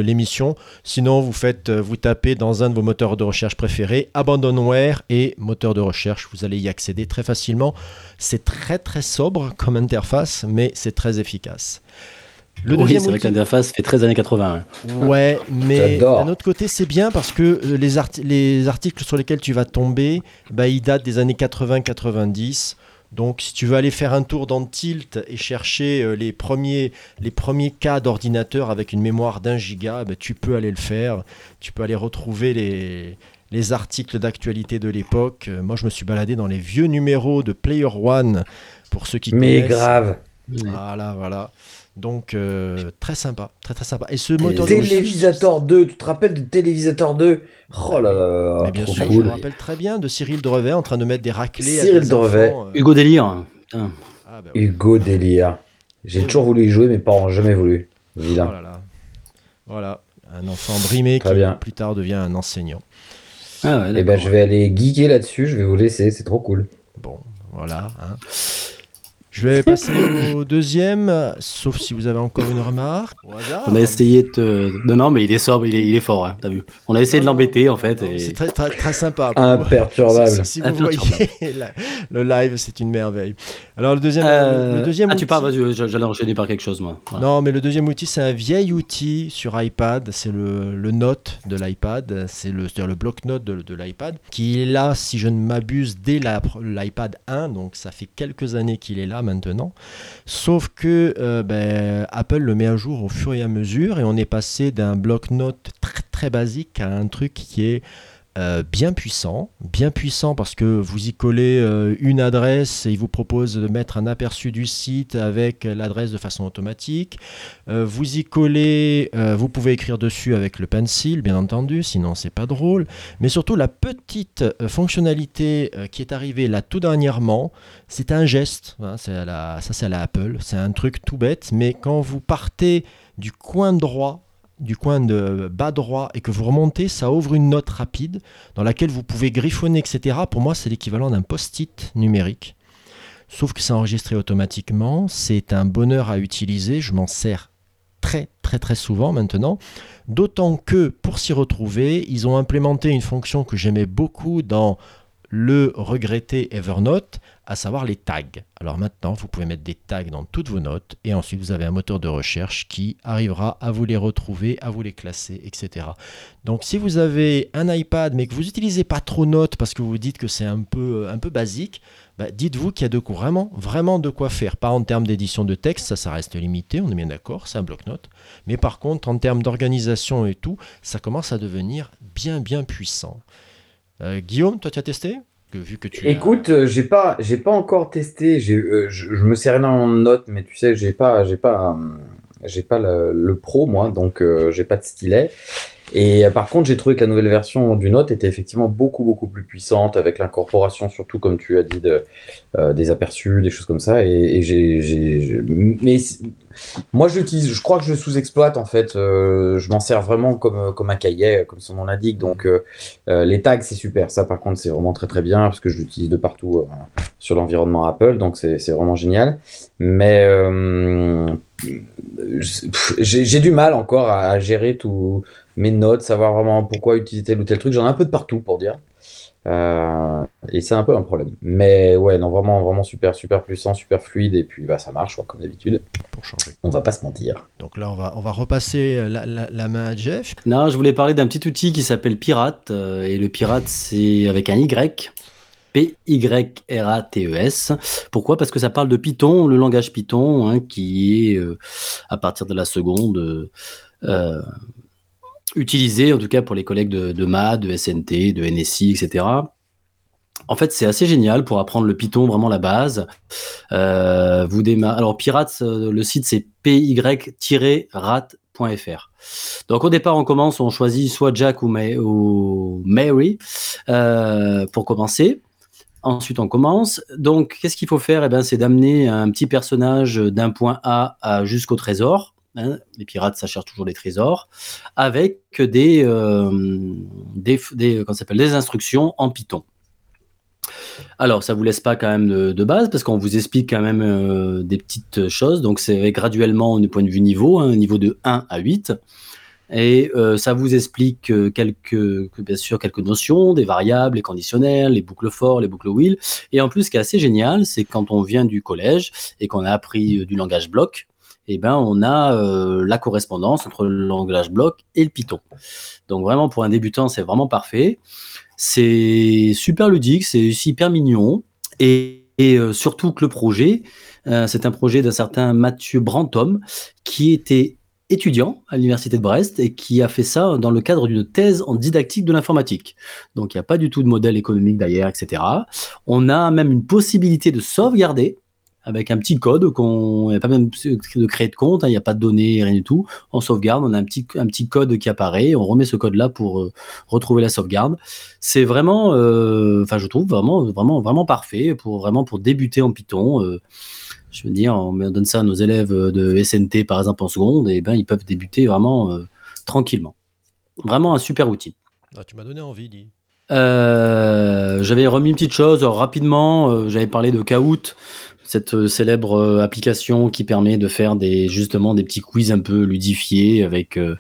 l'émission. Sinon, vous faites, euh, vous tapez dans un de vos moteurs de recherche préférés, Abandonware et moteur de recherche. Vous allez y accéder très facilement. C'est très très sobre comme interface, mais c'est très efficace. Le oui, deuxième c'est vrai outil- que l'interface fait très années 80. hein. Ouais, mais d'un autre côté, c'est bien parce que euh, les, les articles sur lesquels tu vas tomber, bah, ils datent des années 80-90. Donc, si tu veux aller faire un tour dans Tilt et chercher euh, les, premiers, les premiers cas d'ordinateur avec une mémoire d'un giga, bah, tu peux aller le faire. Tu peux aller retrouver les, les articles d'actualité de l'époque. Euh, moi, je me suis baladé dans les vieux numéros de Player One, pour ceux qui Mais connaissent. grave. Voilà, voilà. Donc, euh, très sympa, très très sympa. Et ce moteur de Télévisateur 2, tu te rappelles de Télévisateur 2 Oh là là, Mais bien trop sûr, je cool. me rappelle très bien de Cyril Drevet en train de mettre des raclés. à Cyril des Drevet. enfants, euh. Hugo Délire. Putain. Ah, bah oui. Hugo Délire. J'ai toujours voulu y jouer, mes parents n'ont jamais voulu. Oh Vilain. là là. Voilà, un enfant brimé Très qui bien. plus tard devient un enseignant. Ah ouais, Et ben d'accord. je vais aller geeker là-dessus, je vais vous laisser, c'est trop cool. Bon, voilà. hein. Je vais passer au deuxième, sauf si vous avez encore une remarque. On a essayé de. Non, non, mais il est sobre, il est, il est fort, hein, t'as vu. On a essayé de l'embêter en fait. Et- C'est très, très, très sympa. Imperturbable. Si, si vous Imperturbable. voyez la- le live, c'est une merveille. Alors le deuxième, Euh, le deuxième ah, tu outil- parles, vas-y, je- j'allais enchaîner par quelque chose, moi. Voilà. Non, mais le deuxième outil, c'est un vieil outil sur iPad. C'est le, le Note de l'iPad. C'est le, c'est-à-dire le bloc-notes de, de l'iPad, qui est là, si je ne m'abuse, dès l'iPad 1. Donc ça fait quelques années qu'il est là maintenant. Sauf que euh, ben, Apple le met à jour au fur et à mesure. Et on est passé d'un bloc-notes très, très basique à un truc qui est euh, bien puissant, bien puissant parce que vous y collez euh, une adresse et il vous propose de mettre un aperçu du site avec l'adresse de façon automatique. Euh, vous y collez, vous pouvez écrire dessus avec le pencil, bien entendu, sinon c'est pas drôle. Mais surtout la petite fonctionnalité qui est arrivée là tout dernièrement, c'est un geste. hein, ça c'est à la Apple, c'est un truc tout bête, mais quand vous partez du coin droit du coin de bas droit et que vous remontez, ça ouvre une note rapide dans laquelle vous pouvez griffonner, etc. Pour moi, c'est l'équivalent d'un post-it numérique. Sauf que c'est enregistré automatiquement. C'est un bonheur à utiliser. Je m'en sers très très très souvent maintenant. D'autant que pour s'y retrouver, ils ont implémenté une fonction que j'aimais beaucoup dans le regretté Evernote, à savoir les tags. Alors maintenant, vous pouvez mettre des tags dans toutes vos notes et ensuite vous avez un moteur de recherche qui arrivera à vous les retrouver, à vous les classer, etc. Donc si vous avez un iPad mais que vous n'utilisez pas trop Notes parce que vous dites que c'est un peu, un peu basique, bah, dites-vous qu'il y a de quoi, vraiment, vraiment de quoi faire. Pas en termes d'édition de texte, ça, ça reste limité, on est bien d'accord, c'est un bloc-notes. Mais par contre, en termes d'organisation et tout, ça commence à devenir bien, bien puissant. Euh, Guillaume, toi, tu as testé tu as- Écoute, euh, j'ai pas, j'ai pas encore testé. Euh, je, me sers énormément de notes, mais tu sais, j'ai pas, j'ai pas, j'ai pas le, le pro moi, donc j'ai pas de stylet. Et euh, par contre, j'ai trouvé que la nouvelle version du Note était effectivement beaucoup beaucoup plus puissante avec l'incorporation, surtout comme tu as dit, euh, des aperçus, des choses comme ça. Et, et j'ai, mais moi, je l'utilise. Je crois que je sous-exploite en fait. Euh, je m'en sers vraiment comme comme un cahier, comme son nom l'indique. Donc les tags, c'est super. Ça, par contre, c'est vraiment très très bien parce que je l'utilise de partout sur l'environnement Apple, donc c'est vraiment génial. Mais j'ai du mal encore à, gérer tous mes notes, savoir vraiment pourquoi utiliser tel ou tel truc. J'en ai un peu de partout pour dire. Euh, et c'est un peu un problème. Mais ouais, non, vraiment, vraiment super, super puissant, super fluide. Et puis bah, ça marche, quoi, comme d'habitude. pour changer. On va pas se mentir. Donc là, on va, on va repasser la, la- la main à Jeff. Non, je voulais parler d'un petit outil qui s'appelle Pirate. euh, et le Pirate, c'est avec un Y. P-Y-R-A-T-E-S. E Pourquoi? Parce que ça parle de Python, le langage Python, hein, qui est, euh, à partir de la seconde, euh, euh, utilisé, en tout cas pour les collègues de, de MAD, de SNT, de NSI, etc. En fait, c'est assez génial pour apprendre le Python, vraiment la base. Euh, vous démarrez. Alors, Pirates, euh, le site c'est py-rat.fr. Donc, au départ, on commence, on choisit soit Jack ou, Mary euh, pour commencer. Ensuite, on commence. Donc, qu'est-ce qu'il faut faire? Eh ben, C'est d'amener un petit personnage d'un point A jusqu'au trésor. Hein. les pirates, ça cherche toujours des trésors, avec des, des, instructions en Python. Alors, ça vous laisse pas quand même de, base parce qu'on vous explique quand même euh, des petites choses. Donc, c'est graduellement du point de vue niveau, un hein, niveau de 1 à 8. Et euh, ça vous explique euh, quelques, bien sûr, quelques notions, des variables, les conditionnels, les boucles for, les boucles will. Et en plus, ce qui est assez génial, c'est quand on vient du collège et qu'on a appris du langage bloc, eh ben, on a la correspondance entre le langage bloc et le Python. Donc vraiment, pour un débutant, c'est vraiment parfait. C'est super ludique, c'est hyper mignon. Et, euh, surtout que le projet, euh, c'est un projet d'un certain Mathieu Brantôme, qui était étudiant à l'université de Brest et qui a fait ça dans le cadre d'une thèse en didactique de l'informatique. Donc il n'y a pas du tout de modèle économique derrière, etc. On a même une possibilité de sauvegarder avec un petit code qu'on n'y a pas même de créer de compte, hein, il n'y a pas de données, rien du tout. On sauvegarde, on a un petit, un petit code qui apparaît, on remet ce code-là pour euh, retrouver la sauvegarde. C'est vraiment, euh, enfin je trouve vraiment, vraiment, vraiment parfait pour vraiment pour débuter en Python. Euh, je veux dire, on donne ça à nos élèves de SNT par exemple en seconde, et ben ils peuvent débuter vraiment tranquillement. Vraiment un super outil. Ah, tu m'as donné envie, dit. j'avais remis une petite chose rapidement. j'avais parlé de Kahoot cette euh, célèbre euh, application qui permet de faire des justement des petits quiz un peu ludifiés avec euh,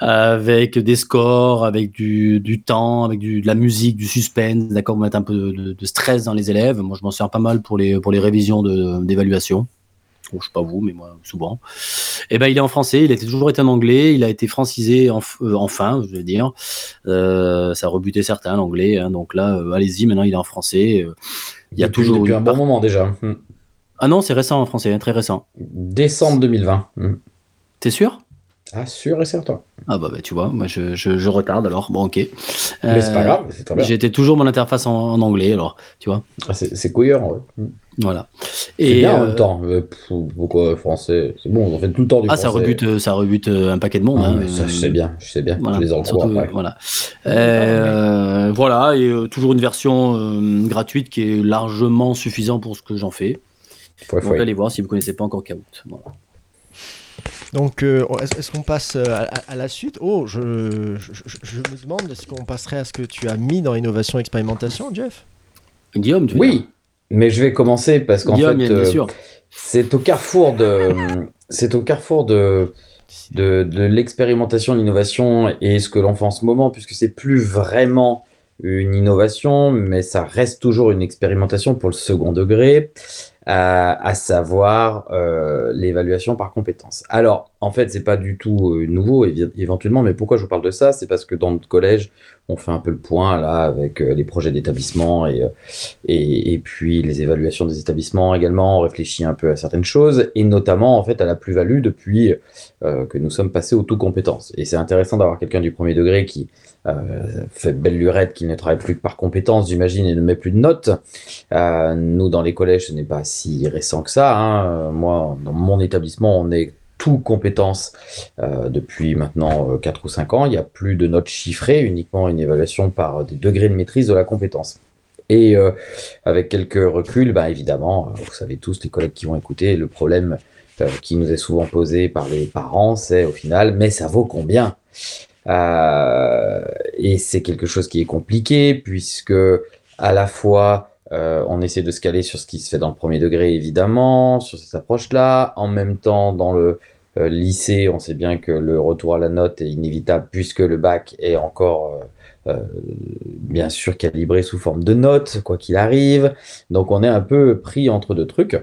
avec des scores, avec du, du temps, avec du, de la musique, du suspense, d'accord, mettre un peu de, stress dans les élèves. Moi, je m'en sers pas mal pour les pour les révisions d'évaluation. Je je sais pas vous, mais moi souvent. Et eh ben, il est en français. Il a toujours été en anglais. Il a été francisé en, enfin, je veux dire. Euh, ça a rebuté certains l'anglais. Hein, donc là, allez-y. Maintenant, il est en français. Il y a toujours depuis un bon moment déjà. Ah non, c'est récent en français, hein, très récent. Décembre 2020. Hmm. T'es sûr? Ah, sûr et certain. Ah bah, bah tu vois, moi je, je, retarde alors, bon ok. Mais c'est pas euh, grave, c'est très bien. J'étais toujours mon interface en, anglais alors, tu vois. Ah, c'est couilleur, ouais. Hmm. Voilà. Et bien en même euh, temps. Euh, pourquoi français C'est bon, on fait tout le temps du ah, ça rebute, ça rebute un paquet de monde. Ah, hein, ça, je sais bien, je sais bien. Voilà, je les après. Voilà. voilà, et toujours une version gratuite qui est largement suffisante pour ce que j'en fais. Faut, Donc allez voir si vous connaissez pas encore Kahoot. Voilà. Donc, euh, est-ce qu'on passe euh, à, la suite? Oh, je, me demande, est-ce qu'on passerait à ce que tu as mis dans innovation expérimentation, Jeff? Guillaume, tu Oui, mais je vais commencer parce qu'en fait, euh, c'est au carrefour de, c'est au carrefour de, de, de l'expérimentation, l'innovation et ce que l'on fait en ce moment, puisque c'est plus vraiment une innovation, mais ça reste toujours une expérimentation pour le second degré à, savoir euh, l'évaluation par compétences. Alors, en fait, c'est pas du tout euh, nouveau éventuellement, mais pourquoi je vous parle de ça? C'est parce que dans notre collège, on fait un peu le point là avec euh, les projets d'établissement et, et, et, puis les évaluations des établissements également. On réfléchit un peu à certaines choses et notamment en fait à la plus-value depuis que nous sommes passés aux tout compétences. Et c'est intéressant d'avoir quelqu'un du premier degré qui euh, fait belle lurette qu'il ne travaille plus que par compétence, j'imagine, et ne met plus de notes. Euh, nous, dans les collèges, ce n'est pas si récent que ça. Hein. Moi, dans mon établissement, on est tout compétences euh, depuis maintenant 4 ou 5 ans. Il n'y a plus de notes chiffrées, uniquement une évaluation par des degrés de maîtrise de la compétence. Et avec quelques reculs, bah, évidemment, vous savez tous, les collègues qui vont écouter, le problème qui nous est souvent posé par les parents, c'est au final, mais ça vaut combien? Euh, et c'est quelque chose qui est compliqué puisque à la fois euh, on essaie de se caler sur ce qui se fait dans le premier degré évidemment, sur cette approche-là. En même temps, dans le euh, lycée, on sait bien que le retour à la note est inévitable puisque le bac est encore bien sûr calibré sous forme de notes, quoi qu'il arrive. Donc on est un peu pris entre deux trucs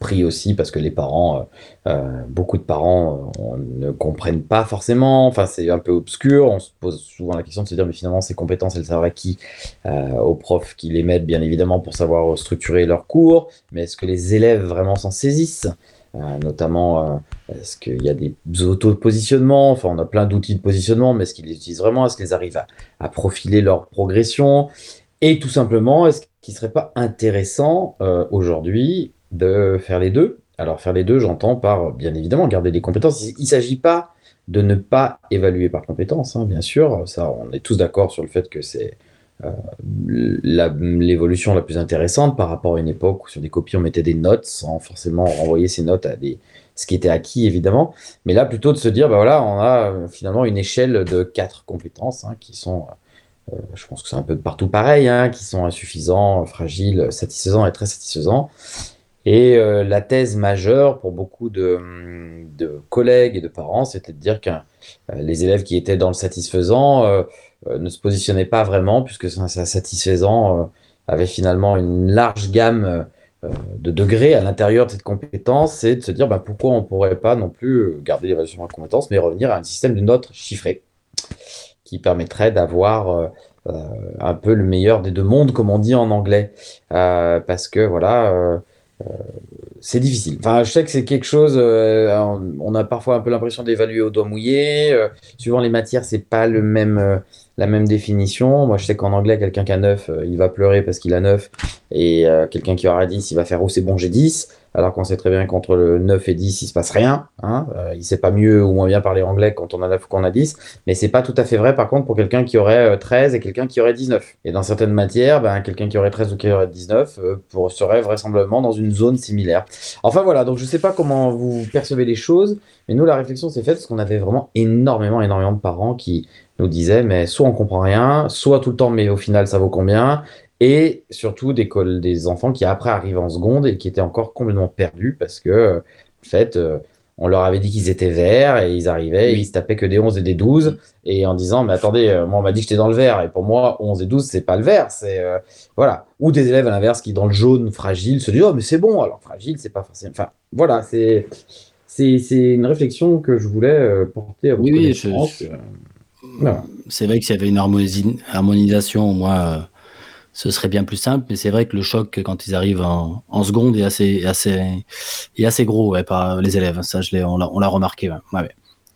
pris aussi parce que les parents, euh, euh, beaucoup de parents euh, ne comprennent pas forcément, enfin c'est un peu obscur, on se pose souvent la question de se dire mais finalement ces compétences elles servent à qui Aux profs qui les mettent bien évidemment pour savoir structurer leurs cours, mais est-ce que les élèves vraiment s'en saisissent? Notamment, est-ce qu'il y a des auto-positionnements? Enfin, on a plein d'outils de positionnement, mais est-ce qu'ils les utilisent vraiment? Est-ce qu'ils arrivent à, à, profiler leur progression? Et tout simplement, est-ce qu'il ne serait pas intéressant aujourd'hui de faire les deux Alors faire les deux, j'entends par, bien évidemment, garder des compétences. Il ne s'agit pas de ne pas évaluer par compétences, hein, bien sûr. Ça, on est tous d'accord sur le fait que c'est euh, l'évolution la, plus intéressante par rapport à une époque où sur des copies on mettait des notes sans forcément renvoyer ces notes à des, ce qui était acquis évidemment. Mais là, plutôt de se dire, bah voilà, on a euh, finalement une échelle de quatre compétences hein, qui sont euh, je pense que c'est un peu partout pareil, hein, qui sont insuffisants, fragiles, satisfaisants et très satisfaisants. Et euh, la thèse majeure pour beaucoup de, collègues et de parents, c'était de dire que euh, les élèves qui étaient dans le satisfaisant ne se positionnaient pas vraiment, puisque ça, satisfaisant avait finalement une large gamme de degrés à l'intérieur de cette compétence, et de se dire bah, pourquoi on ne pourrait pas non plus garder l'évaluation de la compétence, mais revenir à un système de notes chiffrées qui permettrait d'avoir euh, euh, un peu le meilleur des deux mondes, comme on dit en anglais. Euh, parce que voilà, c'est difficile. Enfin, je sais que c'est quelque chose, on a parfois un peu l'impression d'évaluer au doigt mouillé. suivant les matières, c'est pas le même, la même définition. Moi, je sais qu'en anglais, quelqu'un qui a 9, il va pleurer parce qu'il a 9. Et quelqu'un qui aura 10, il va faire Oh, c'est bon, j'ai 10 alors qu'on sait très bien qu'entre le 9 et 10, il se passe rien. Hein euh, il sait pas mieux ou moins bien parler anglais quand on a 9 ou qu'on a 10, mais c'est pas tout à fait vrai par contre pour quelqu'un qui aurait 13 euh, et quelqu'un qui aurait 19. Et dans certaines matières, ben, quelqu'un qui aurait 13 ou qui aurait 19 euh, pour, serait vraisemblablement dans une zone similaire. Enfin voilà, donc je sais pas comment vous percevez les choses, mais nous la réflexion s'est faite parce qu'on avait vraiment énormément, énormément de parents qui nous disaient mais soit on comprend rien, soit tout le temps mais au final ça vaut combien? Et surtout des, des enfants qui après arrivent en seconde et qui étaient encore complètement perdus parce que, en fait, euh, on leur avait dit qu'ils étaient verts et ils arrivaient, et ils se tapaient que des 11 et des 12 et en disant mais attendez, euh, moi on m'a dit que j'étais dans le vert et pour moi 11 et 12 c'est pas le vert, c'est euh, voilà, ou des élèves à l'inverse qui dans le jaune fragile se disent oh mais c'est bon alors fragile c'est pas forcément enfin voilà, c'est c'est une réflexion que je voulais porter à vous. Oui, oui, je, c'est vrai que s'il y avait une harmonisation moins ce serait bien plus simple. Mais c'est vrai que le choc quand ils arrivent en, seconde est assez, assez, est assez gros ouais, par les élèves. Ça, on l'a remarqué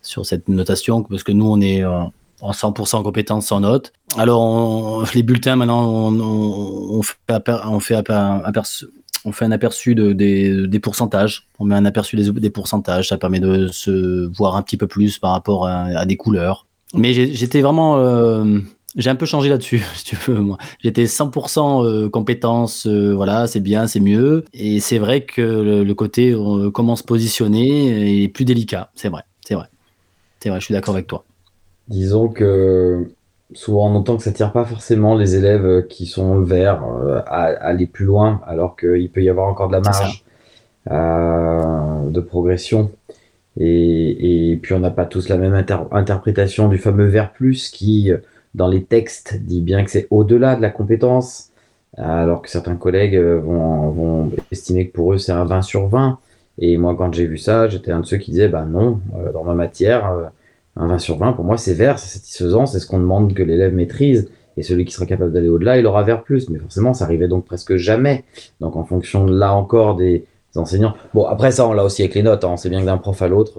sur cette notation parce que nous, on est en 100% compétence sans note. Alors, les bulletins, maintenant, on, fait, on fait aperçu, on fait un aperçu de, des, pourcentages. On met un aperçu des, des, pourcentages. Ça permet de se voir un petit peu plus par rapport à, des couleurs. Mais j'étais vraiment euh, j'ai un peu changé là-dessus, si tu veux. Moi, j'étais 100% euh, compétence, euh, voilà, c'est bien, c'est mieux. Et c'est vrai que le, côté euh, comment se positionner est plus délicat. C'est vrai, c'est vrai, c'est vrai. Je suis d'accord avec toi. Disons que souvent on entend que ça tire pas forcément les élèves qui sont verts à, aller plus loin, alors qu'il peut y avoir encore de la marge de progression. Et, puis on n'a pas tous la même interprétation du fameux vert plus qui dans les textes dit bien que c'est au-delà de la compétence, alors que certains collègues euh, vont, estimer que pour eux c'est un 20 sur 20. Et moi, quand j'ai vu ça, j'étais un de ceux qui disaient, bah non, euh, dans ma matière, euh, un 20 sur 20, pour moi, c'est vert, c'est satisfaisant, c'est ce qu'on demande que l'élève maîtrise. Et celui qui sera capable d'aller au-delà, il aura vert plus. Mais forcément, ça arrivait donc presque jamais. Donc, en fonction, là encore, des, enseignants. Bon, après ça, on l'a aussi avec les notes. Hein. On sait bien que d'un prof à l'autre.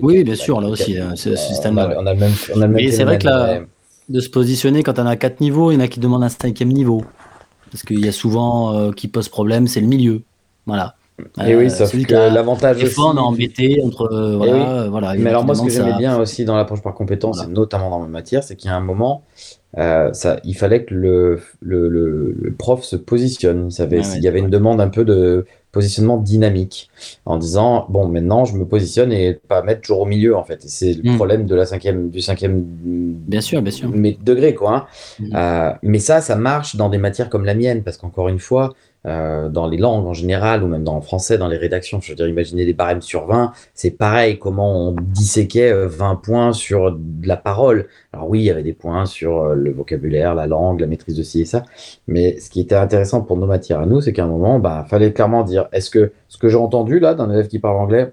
oui, bien sûr, là aussi. C'est on, on, a le même. On a le même c'est vrai que là de se positionner quand on a quatre niveaux, il y en a qui demandent un cinquième niveau. Parce qu'il y a souvent euh, qui pose problème, c'est le milieu. Voilà. Et oui, euh, sauf que l'avantage aussi. on est embêté entre. Euh, voilà, voilà, Mais alors, moi, ce que j'aimais bien aussi dans l'approche par compétence, et notamment dans ma matière, c'est qu'il y a un moment, ça, il fallait que le, le, le, prof se positionne. Il, savait, il y avait une demande un peu de positionnement dynamique en disant bon maintenant je me positionne et pas mettre toujours au milieu en fait c'est le hmm. problème de la cinquième du cinquième bien sûr bien sûr mais degré quoi hein. hmm. euh, mais ça ça marche dans des matières comme la mienne parce qu'encore une fois euh, dans les langues en général, ou même dans le français, dans les rédactions. Je veux dire, imaginez des barèmes sur 20, c'est pareil, comment on disséquait 20 euh, points sur de la parole. Alors oui, il y avait des points sur euh, le vocabulaire, la langue, la maîtrise de ci et ça, mais ce qui était intéressant pour nos matières à nous, c'est qu'à un moment, bah, fallait clairement dire, est-ce que ce que j'ai entendu là d'un élève qui parle anglais,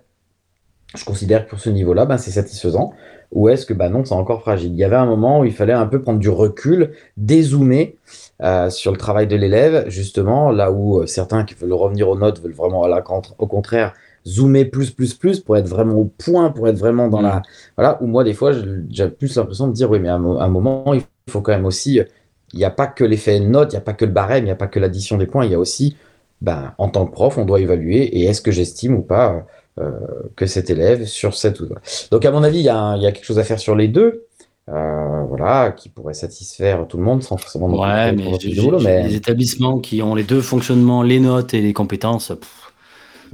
je considère que pour ce niveau-là, ben, c'est satisfaisant, ou est-ce que bah non, c'est encore fragile? Il y avait un moment où il fallait un peu prendre du recul, dézoomer, euh, sur le travail de l'élève, justement, là où euh, certains qui veulent revenir aux notes veulent vraiment, à la, au contraire, zoomer plus, plus, plus pour être vraiment au point, pour être vraiment dans la. Mm. Voilà, où moi, des fois, j'ai plus l'impression de dire, oui, mais à un, moment, il faut quand même aussi il n'y a pas que l'effet note, il n'y a pas que le barème, il n'y a pas que l'addition des points, il y a aussi, ben, en tant que prof, on doit évaluer et est-ce que j'estime ou pas euh, que cet élève sur cette ou Donc à mon avis, il y, y a quelque chose à faire sur les deux. Euh, voilà, qui pourrait satisfaire tout le monde sans forcément. Ouais, mais, les établissements qui ont les deux fonctionnements, les notes et les compétences,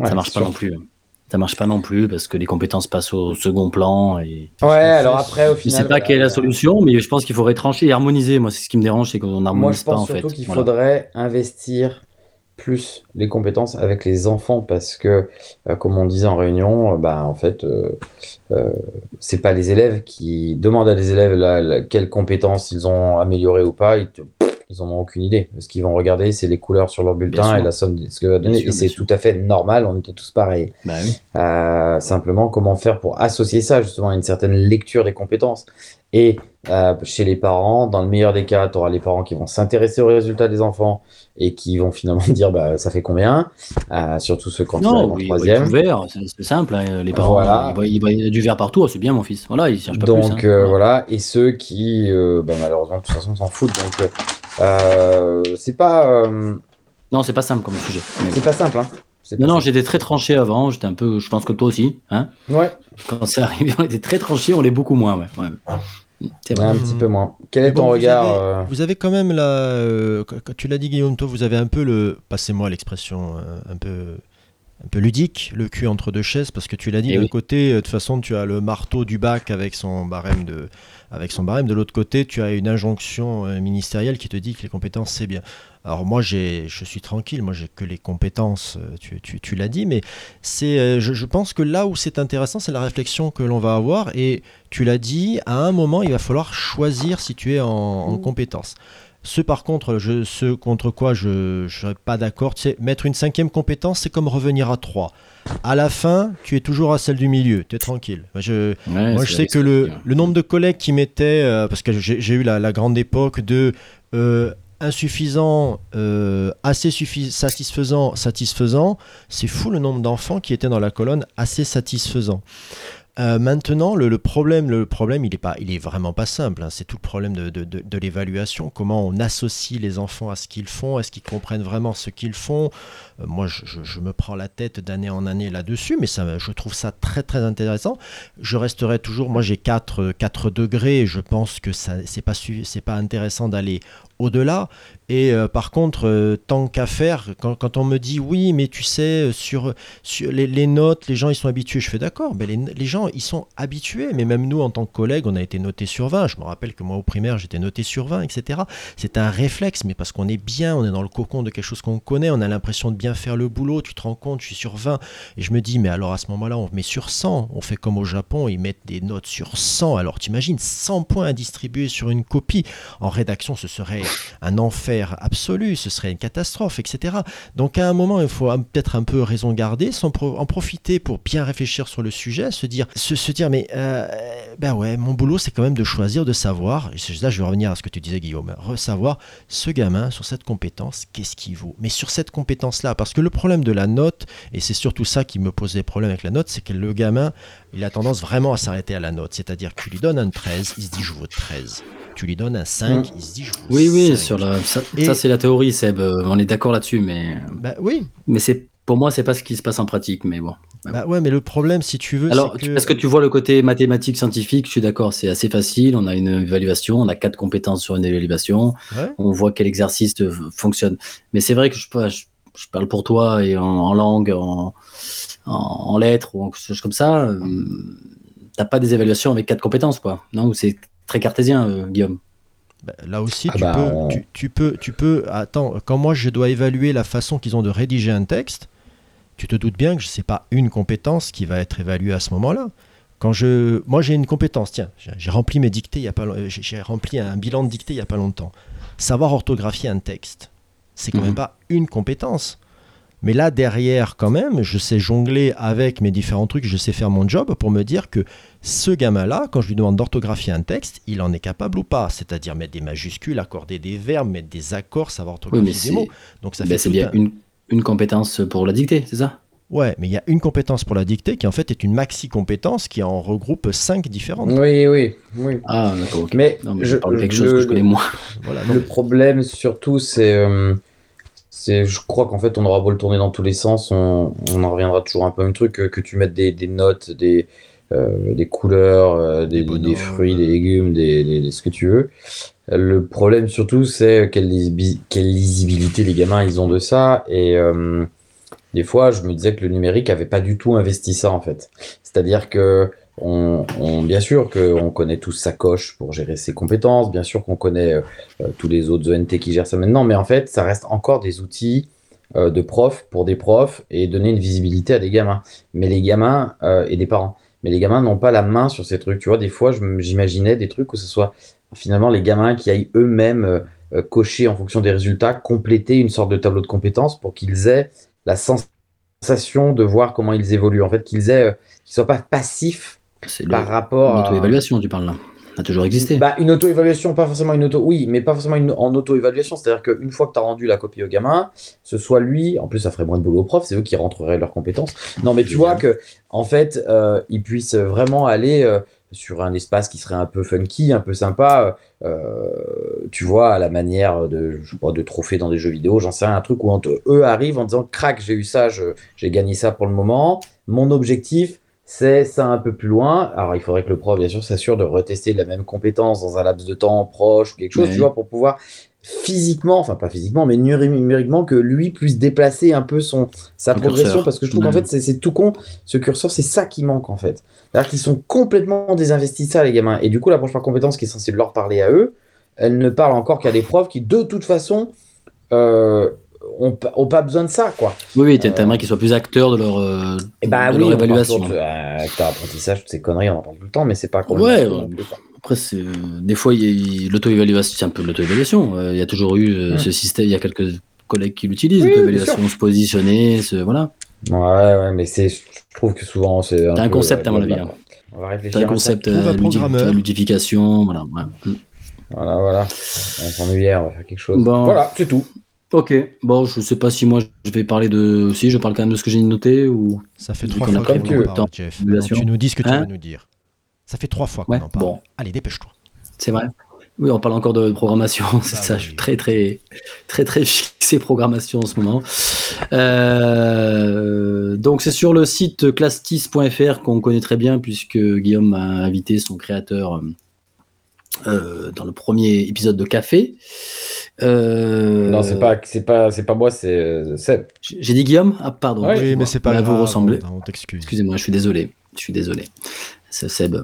ça marche pas non plus. Ça marche pas non plus parce que les compétences passent au second plan. Et... Ouais, alors après, au final. Je sais pas quelle est la solution, mais je pense qu'il faudrait trancher et harmoniser. Moi, c'est ce qui me dérange, c'est qu'on harmonise. Moi, je pense surtout qu'il faudrait investir plus les compétences avec les enfants parce que, euh, comme on disait en réunion, euh, bah, en fait, euh, euh, c'est pas les élèves qui demandent à des élèves quelles compétences ils ont améliorées ou pas. Ils, ils en ont aucune idée. Ce qu'ils vont regarder, c'est les couleurs sur leur bulletin et la somme de ce que va donner. et c'est tout à fait normal. On était tous pareils. Bah oui. euh, simplement, comment faire pour associer ça justement à une certaine lecture des compétences? Et euh, chez les parents, dans le meilleur des cas, tu auras les parents qui vont s'intéresser aux résultats des enfants et qui vont finalement dire bah, ça fait combien, euh, surtout ceux quand non, ils en troisième. vert, c'est simple, hein, les parents, voilà. ils, voient, du vert partout, oh, c'est bien mon fils. Voilà, ils cherchent pas donc, plus. Hein. Euh, voilà, et ceux qui, euh, bah, malheureusement, de toute façon, s'en foutent. Donc, c'est pas. Non, c'est pas simple comme sujet. C'est pas simple, hein. Non, non, j'étais très tranché avant. J'étais un peu, je pense que toi aussi, hein. Ouais. Quand c'est arrivé, on était très tranché, on l'est beaucoup moins, ouais. ouais. C'est vrai. un petit peu moins. Quel est ton vous regard avez, euh... vous avez, quand même la. Euh, quand tu l'as dit, Guillaume, toi, vous avez un peu le. Passez-moi l'expression euh, un peu. Un peu ludique, le cul entre deux chaises, parce que tu l'as dit, Eh d'un oui. côté, de toute façon, tu as le marteau du bac avec son barème de, avec son barème. De l'autre côté, tu as une injonction ministérielle qui te dit que les compétences, c'est bien. Alors moi, je suis tranquille, moi j'ai que les compétences, euh, tu, tu, tu l'as dit, mais c'est, euh, je, je pense que là où c'est intéressant, c'est la réflexion que l'on va avoir. Et tu l'as dit, à un moment, il va falloir choisir si tu es en, en compétences. Ce par contre, je, ce contre quoi je ne serais pas d'accord, c'est mettre une cinquième compétence, c'est comme revenir à trois. À la fin, tu es toujours à celle du milieu, tu es tranquille. Moi, je, Ouais, moi, je sais que le, le nombre de collègues qui mettaient, euh, parce que j'ai j'ai eu la, la grande époque de euh, insuffisant, euh, assez satisfaisant, satisfaisant, c'est fou le nombre d'enfants qui étaient dans la colonne assez satisfaisant. Euh, maintenant, le, problème, le problème, il est pas, il est vraiment pas simple. hein. C'est tout le problème de, l'évaluation. Comment on associe les enfants à ce qu'ils font Est-ce qu'ils comprennent vraiment ce qu'ils font? Euh, Moi, je, me prends la tête d'année en année là-dessus, mais ça, je trouve ça très très intéressant. Je resterai toujours. Moi, j'ai 4, 4 degrés. Je pense que ça, c'est pas c'est pas intéressant d'aller au-delà. Et euh, par contre, euh, tant qu'à faire, quand, on me dit oui, mais tu sais, euh, sur, les, notes, les gens ils sont habitués, je fais d'accord, mais les, les gens ils sont habitués, mais même nous en tant que collègues, on a été notés sur 20. Je me rappelle que moi au primaire, j'étais noté sur 20, etc. C'est un réflexe, mais parce qu'on est bien, on est dans le cocon de quelque chose qu'on connaît, on a l'impression de bien faire le boulot, tu te rends compte, je suis sur 20. Et je me dis, mais alors à ce moment-là, on met sur 100, on fait comme au Japon, ils mettent des notes sur 100. Alors t'imagines 100 points à distribuer sur une copie. En rédaction, ce serait un enfer absolu, ce serait une catastrophe, etc. Donc à un moment, il faut peut-être un peu raison garder, en profiter pour bien réfléchir sur le sujet, se dire, se, dire mais euh, ben ouais, mon boulot c'est quand même de choisir, de savoir, et là je vais revenir à ce que tu disais Guillaume, savoir ce gamin sur cette compétence, qu'est-ce qu'il vaut? Mais sur cette compétence-là, parce que le problème de la note, et c'est surtout ça qui me pose des problèmes avec la note, c'est que le gamin, il a tendance vraiment à s'arrêter à la note. C'est-à-dire que tu lui donnes un 13, il se dit je vaux 13. Tu lui donnes un 5, il se dit je Oui, oui, 5. sur la, ça, c'est la théorie, Seb. euh, On est d'accord là-dessus, mais, Bah oui, mais c'est, pour moi, c'est pas ce qui se passe en pratique. Mais bon. bah ouais, mais le problème, si tu veux, Alors, que... parce que tu vois le côté mathématique, scientifique, je suis d'accord, c'est assez facile. On a une évaluation, on a quatre compétences sur une évaluation. Ouais. On voit quel exercice fonctionne. Mais c'est vrai que je, je, je parle pour toi et en, en langue, en, en, en lettres ou en quelque chose comme ça. euh, T'as pas des évaluations avec quatre compétences, quoi. Non, c'est très cartésien, euh, Guillaume. Bah, là aussi, Ah tu, bah, peux, tu, tu peux, tu peux. Attends, quand moi je dois évaluer la façon qu'ils ont de rédiger un texte, tu te doutes bien que ce n'est pas une compétence qui va être évaluée à ce moment-là. Quand je, moi j'ai une compétence, tiens, j'ai rempli mes dictées il y a pas, j'ai rempli un bilan de dictée il y a pas longtemps. Savoir orthographier un texte, c'est quand Mhm. même pas une compétence. Mais là derrière, quand même, je sais jongler avec mes différents trucs, je sais faire mon job pour me dire que ce gamin-là, quand je lui demande d'orthographier un texte, il en est capable ou pas. C'est-à-dire mettre des majuscules, accorder des verbes, mettre des accords, savoir Oui, orthographier mais des mots. Donc ça ben, fait c'est bien un- une, une compétence pour la dictée, c'est ça? Ouais, mais il y a une compétence pour la dictée qui en fait est une maxi compétence qui en regroupe cinq différentes. Oui, oui, oui. Ah, d'accord. Mais Non, mais je, je parle de quelque je- chose que je connais moins. Voilà, non, le problème surtout, c'est, euh, c'est, je crois qu'en fait, on aura beau le tourner dans tous les sens, on, on en reviendra toujours un peu au même truc que, que tu mettes des, des notes, des, euh, des couleurs, euh, des, Des fruits, des légumes, des, ce que tu veux. Le problème surtout, c'est quelle, lisibi- quelle lisibilité les gamins ils ont de ça. Et euh, des fois, je me disais que le numérique avait pas du tout investi ça en fait. C'est-à-dire que on, bien sûr qu'on connaît tous sa coche pour gérer ses compétences, bien sûr qu'on connaît euh, euh, tous les autres ONT qui gèrent ça maintenant, mais en fait, ça reste encore des outils euh, de profs pour des profs et donner une visibilité à des gamins. Mais les gamins et des parents. Mais les gamins n'ont pas la main sur ces trucs. Tu vois, des fois, j'imaginais des trucs où ce soit finalement les gamins qui aillent eux-mêmes cocher en fonction des résultats, compléter une sorte de tableau de compétences pour qu'ils aient la sensation de voir comment ils évoluent. En fait, qu'ils aient, qu'ils soient pas passifs C'est par rapport à l'auto-évaluation, tu parles là. Ça a toujours existé. bah, une auto-évaluation, pas forcément une auto, oui, mais pas forcément une, en auto-évaluation. C'est-à-dire qu'une fois que tu as rendu la copie au gamin, ce soit lui, en plus ça ferait moins de boulot au prof, c'est eux qui rentreraient leurs compétences. Non, mais tu vois que, en fait, euh, ils puissent vraiment aller euh, sur un espace qui serait un peu funky, un peu sympa, euh, tu vois, à la manière de, je sais pas, de trophées dans des jeux vidéo, j'en sais rien, un truc où eux arrivent en disant, crac, j'ai eu ça, j'ai gagné ça pour le moment, mon objectif, c'est ça un peu plus loin. Alors, il faudrait que le prof, bien sûr, s'assure de retester la même compétence dans un laps de temps proche ou quelque chose, tu vois, pour pouvoir physiquement, enfin pas physiquement, mais numé- numériquement, que lui puisse déplacer un peu son, sa progression, curseur. parce que je trouve qu'en fait, c'est tout con. Ce curseur, c'est ça qui manque, en fait. C'est-à-dire qu'ils sont complètement désinvestis de ça, les gamins. Et du coup, l'approche par compétence qui est censée leur parler à eux, elle ne parle encore qu'à des profs qui, de toute façon, euh, ont, pas- ont pas besoin de ça, quoi. Oui, oui, t'a- t'aimerais qu'ils soient plus acteurs de leur, euh, Et bah de oui, leur évaluation. de euh, acteur apprentissage, toutes ces conneries, on en parle tout le temps, mais c'est pas complètement Ouais, quoi. Après, c'est, euh, des fois, l'auto-évaluation, c'est un peu de l'auto-évaluation. Euh, Il y a toujours eu euh, ce système, il y a quelques collègues qui l'utilisent, Oui, l'auto-évaluation, se positionner, se, voilà. Ouais, ouais, mais c'est, je trouve que souvent c'est. Un peu, concept, à mon avis, hein. On va T'as réfléchir. un concept un euh, ludification, voilà. ouais. Voilà, voilà. On s'ennuyait, on va faire quelque chose. Bon. Voilà, c'est tout. Ok, bon, je sais pas si moi je vais parler de. Si, je parle quand même de ce que j'ai noté ou. Ça fait trois fois qu'on en parle. Jeff. Tu nous dis ce que tu Hein vas nous dire. Ça fait trois fois qu'on Ouais, en parle. bon. Allez, dépêche-toi. C'est vrai. Oui, on parle encore de programmation, c'est Bah ça. oui, Je suis très, très, très, très fixé programmation en ce moment. Euh, donc, c'est sur le site clastis.fr qu'on connaît très bien, puisque Guillaume a invité son créateur euh, dans le premier épisode de Café. Euh, Non, c'est pas, c'est pas, c'est pas moi, c'est euh, Seb. J'ai dit Guillaume? Ah, pardon. Oui, mais c'est pas. Vous ressemblez. On, on t'excuse. Excusez-moi, je suis désolé. Je suis désolé. C'est Seb.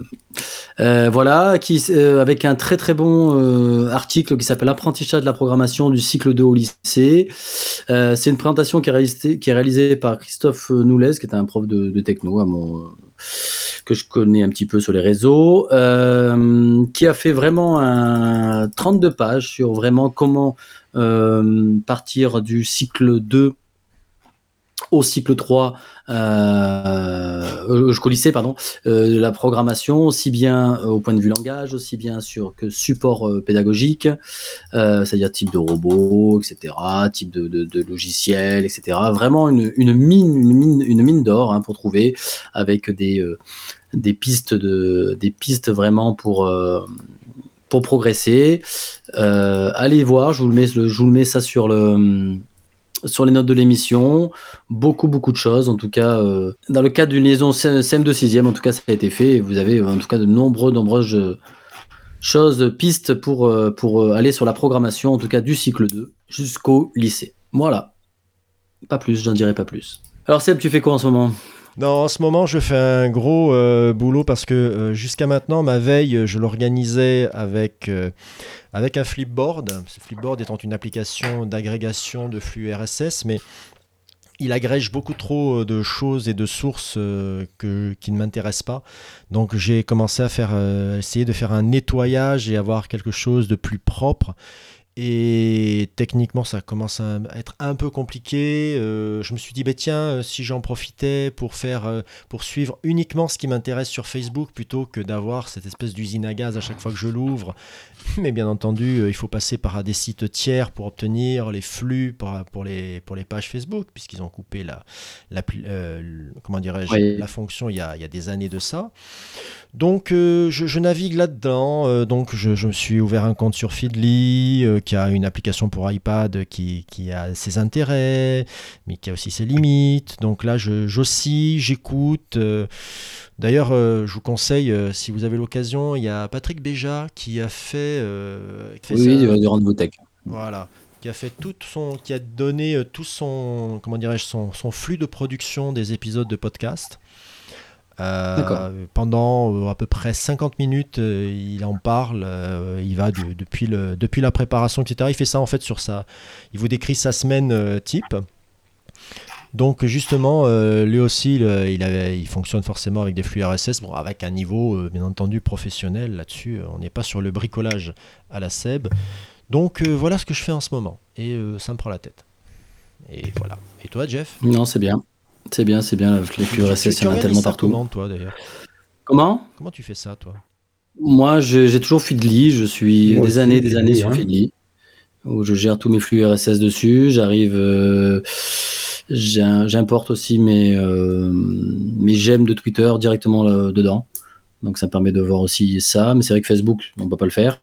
Euh, voilà, qui, euh, avec un très très bon euh, article qui s'appelle Apprentissage de la programmation du cycle 2 au lycée. Euh, c'est une présentation qui est, réalisée, qui est réalisée par Christophe Noulez, qui est un prof de, de techno à mon, que je connais un petit peu sur les réseaux, euh, qui a fait vraiment un 32 pages sur vraiment comment euh, partir du cycle 2 au cycle 3 euh, lycée pardon. Euh, de la programmation aussi bien euh, au point de vue langage aussi bien sur que support euh, pédagogique. C'est-à-dire type de robot etc type de, de, de logiciel etc vraiment une, une mine une mine une mine d'or hein, pour trouver avec des des pistes de des pistes vraiment pour pour progresser. Euh, allez voir je vous le mets je vous le mets ça sur le sur les notes de l'émission, beaucoup beaucoup de choses. En tout cas, euh, dans le cadre d'une liaison CM de 6 en tout cas, ça a été fait. Et vous avez euh, en tout cas de nombreux, nombreuses euh, choses, pistes pour, pour aller sur la programmation, en tout cas du cycle 2 jusqu'au lycée. Voilà. Pas plus, j'en dirai pas plus. Alors Seb, tu fais quoi en ce moment? Non, en ce moment, je fais un gros euh, boulot parce que euh, jusqu'à maintenant, ma veille, je l'organisais avec, euh, un flipboard. Ce flipboard étant une application d'agrégation de flux RSS, mais il agrège beaucoup trop euh, de choses et de sources euh, que, qui ne m'intéressent pas. Donc j'ai commencé à faire, euh, essayer de faire un nettoyage et avoir quelque chose de plus propre. Et techniquement, ça commence à être un peu compliqué. Euh, je me suis dit, bah, tiens, euh, si j'en profitais pour faire, euh, pour suivre uniquement ce qui m'intéresse sur Facebook, plutôt que d'avoir cette espèce d'usine à gaz à chaque fois que je l'ouvre. Mais bien entendu, il faut passer par des sites tiers pour obtenir les flux pour, pour, les, pour les pages Facebook, puisqu'ils ont coupé la, la, comment dirais-je, la fonction il y, a, il y a des années de ça. Donc je, je, navigue là-dedans. donc je, je, me suis ouvert un compte sur Feedly qui a une application pour iPad qui, qui, a ses intérêts, mais qui a aussi ses limites. Donc là, j'oscille, j'écoute. Euh, d'ailleurs, euh, je vous conseille, euh, si vous avez l'occasion, il y a Patrick Béja qui a fait. Qui oui, du, du rendez-vous tech. Voilà qui a fait tout son, qui a donné tout son, comment dirais-je, son, son, flux de production des épisodes de podcast. Euh, pendant euh, à peu près 50 minutes, euh, il en parle. il va depuis, le, depuis la préparation, etc. Il fait ça en fait sur ça. Il vous décrit sa semaine type. Donc justement, lui aussi, il, avait, il fonctionne forcément avec des flux RSS, bon, avec un niveau bien entendu professionnel là-dessus. On n'est pas sur le bricolage à la SEB. Donc voilà ce que je fais en ce moment. Et ça me prend la tête. Et voilà. Et toi, Jeff? Non, c'est bien. C'est bien, c'est bien, les flux RSS, il y en a tellement partout. Comment, toi, d'ailleurs Comment? Comment tu fais ça, toi? Moi, j'ai toujours Feedly, je suis des années, des années sur hein. Feedly, où je gère tous mes flux RSS dessus, j'arrive... Euh, j'importe aussi mes, euh, mes j'aime de Twitter directement dedans. Donc ça me permet de voir aussi ça. Mais c'est vrai que Facebook, on ne peut pas le faire.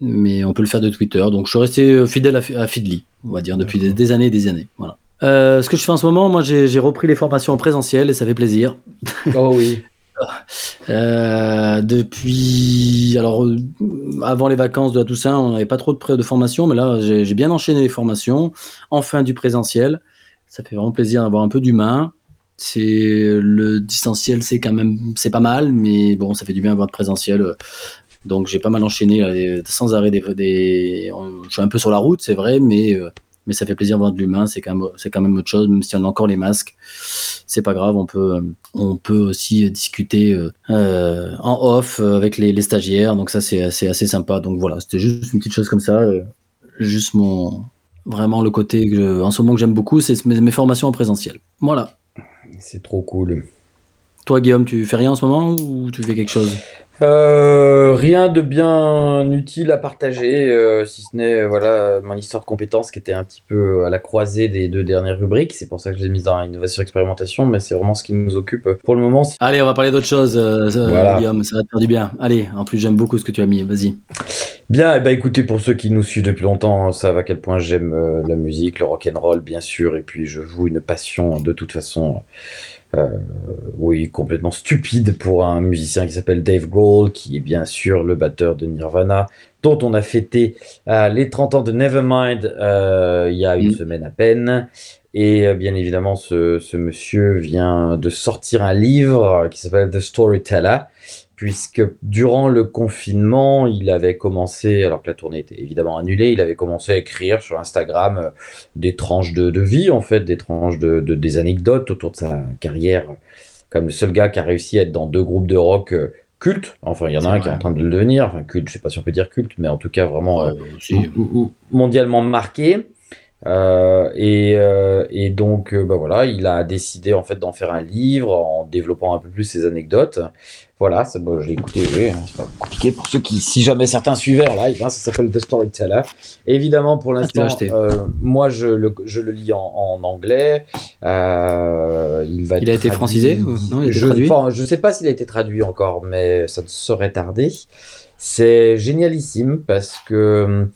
Mais on peut le faire de Twitter. Donc je suis resté fidèle à, Feedly, on va dire, depuis des, des, années et des années. Voilà. Euh, ce que je fais en ce moment, moi, j'ai repris les formations en présentiel et ça fait plaisir. Oh oui. Euh, depuis, alors, euh, avant les vacances de la Toussaint, on n'avait pas trop de, de formation, mais là, j'ai bien enchaîné les formations. Enfin, du présentiel. Ça fait vraiment plaisir d'avoir un peu d'humain. C'est le distanciel, c'est quand même, c'est pas mal, mais bon, ça fait du bien d'avoir de présentiel. Donc, j'ai pas mal enchaîné sans arrêt des, des, Je suis un peu sur la route, c'est vrai, mais mais ça fait plaisir de voir de l'humain, c'est quand, même, quand même autre chose, même si on a encore les masques, c'est pas grave, on peut, on peut aussi discuter euh, en off avec les, les, stagiaires, donc ça c'est assez, assez sympa. Donc voilà, c'était juste une petite chose comme ça, euh, juste mon, vraiment le côté que en ce moment que j'aime beaucoup, c'est mes, mes, formations en présentiel. Voilà. C'est trop cool. Toi Guillaume, tu fais rien en ce moment ou tu fais quelque chose? Euh, rien de bien utile à partager, euh, si ce n'est voilà mon histoire de compétences qui était un petit peu à la croisée des deux dernières rubriques. C'est pour ça que je l'ai mise dans innovation expérimentation, mais c'est vraiment ce qui nous occupe pour le moment. Allez, on va parler d'autre chose, euh, Guillaume, ça va te faire du bien. Allez, en plus j'aime beaucoup ce que tu as mis, vas-y. Bien, bah écoutez, pour ceux qui nous suivent depuis longtemps, savent à quel point j'aime la musique, le rock and roll bien sûr, et puis je joue une passion de toute façon euh, oui, complètement stupide pour un musicien qui s'appelle Dave Grohl, qui est bien sûr le batteur de Nirvana, dont on a fêté euh, les 30 ans de Nevermind euh, il y a une mm. semaine à peine. Et bien évidemment, ce, ce, monsieur vient de sortir un livre qui s'appelle The Storyteller, puisque durant le confinement, il avait commencé, alors que la tournée était évidemment annulée, il avait commencé à écrire sur Instagram euh, des tranches de, vie, en fait, des tranches de, des anecdotes autour de sa carrière, comme le seul gars qui a réussi à être dans deux groupes de rock euh, cultes. Enfin, il y en a un qui est en train de le devenir, enfin, culte, je sais pas si on peut dire culte, mais en tout cas vraiment euh, mondialement marqué. Et, et, donc, bah voilà, il a décidé en fait d'en faire un livre en développant un peu plus ses anecdotes. Voilà, bon, je l'ai écouté, oui, hein, c'est pas compliqué pour ceux qui, si jamais certains suivaient en live, hein, ça s'appelle The Storyteller. Évidemment, pour ah, l'instant, euh, moi je le, je le, lis en, anglais. Euh, il va il a été francisé non, il Je ne sais pas s'il a été traduit encore, mais ça ne saurait tarder. C'est génialissime parce que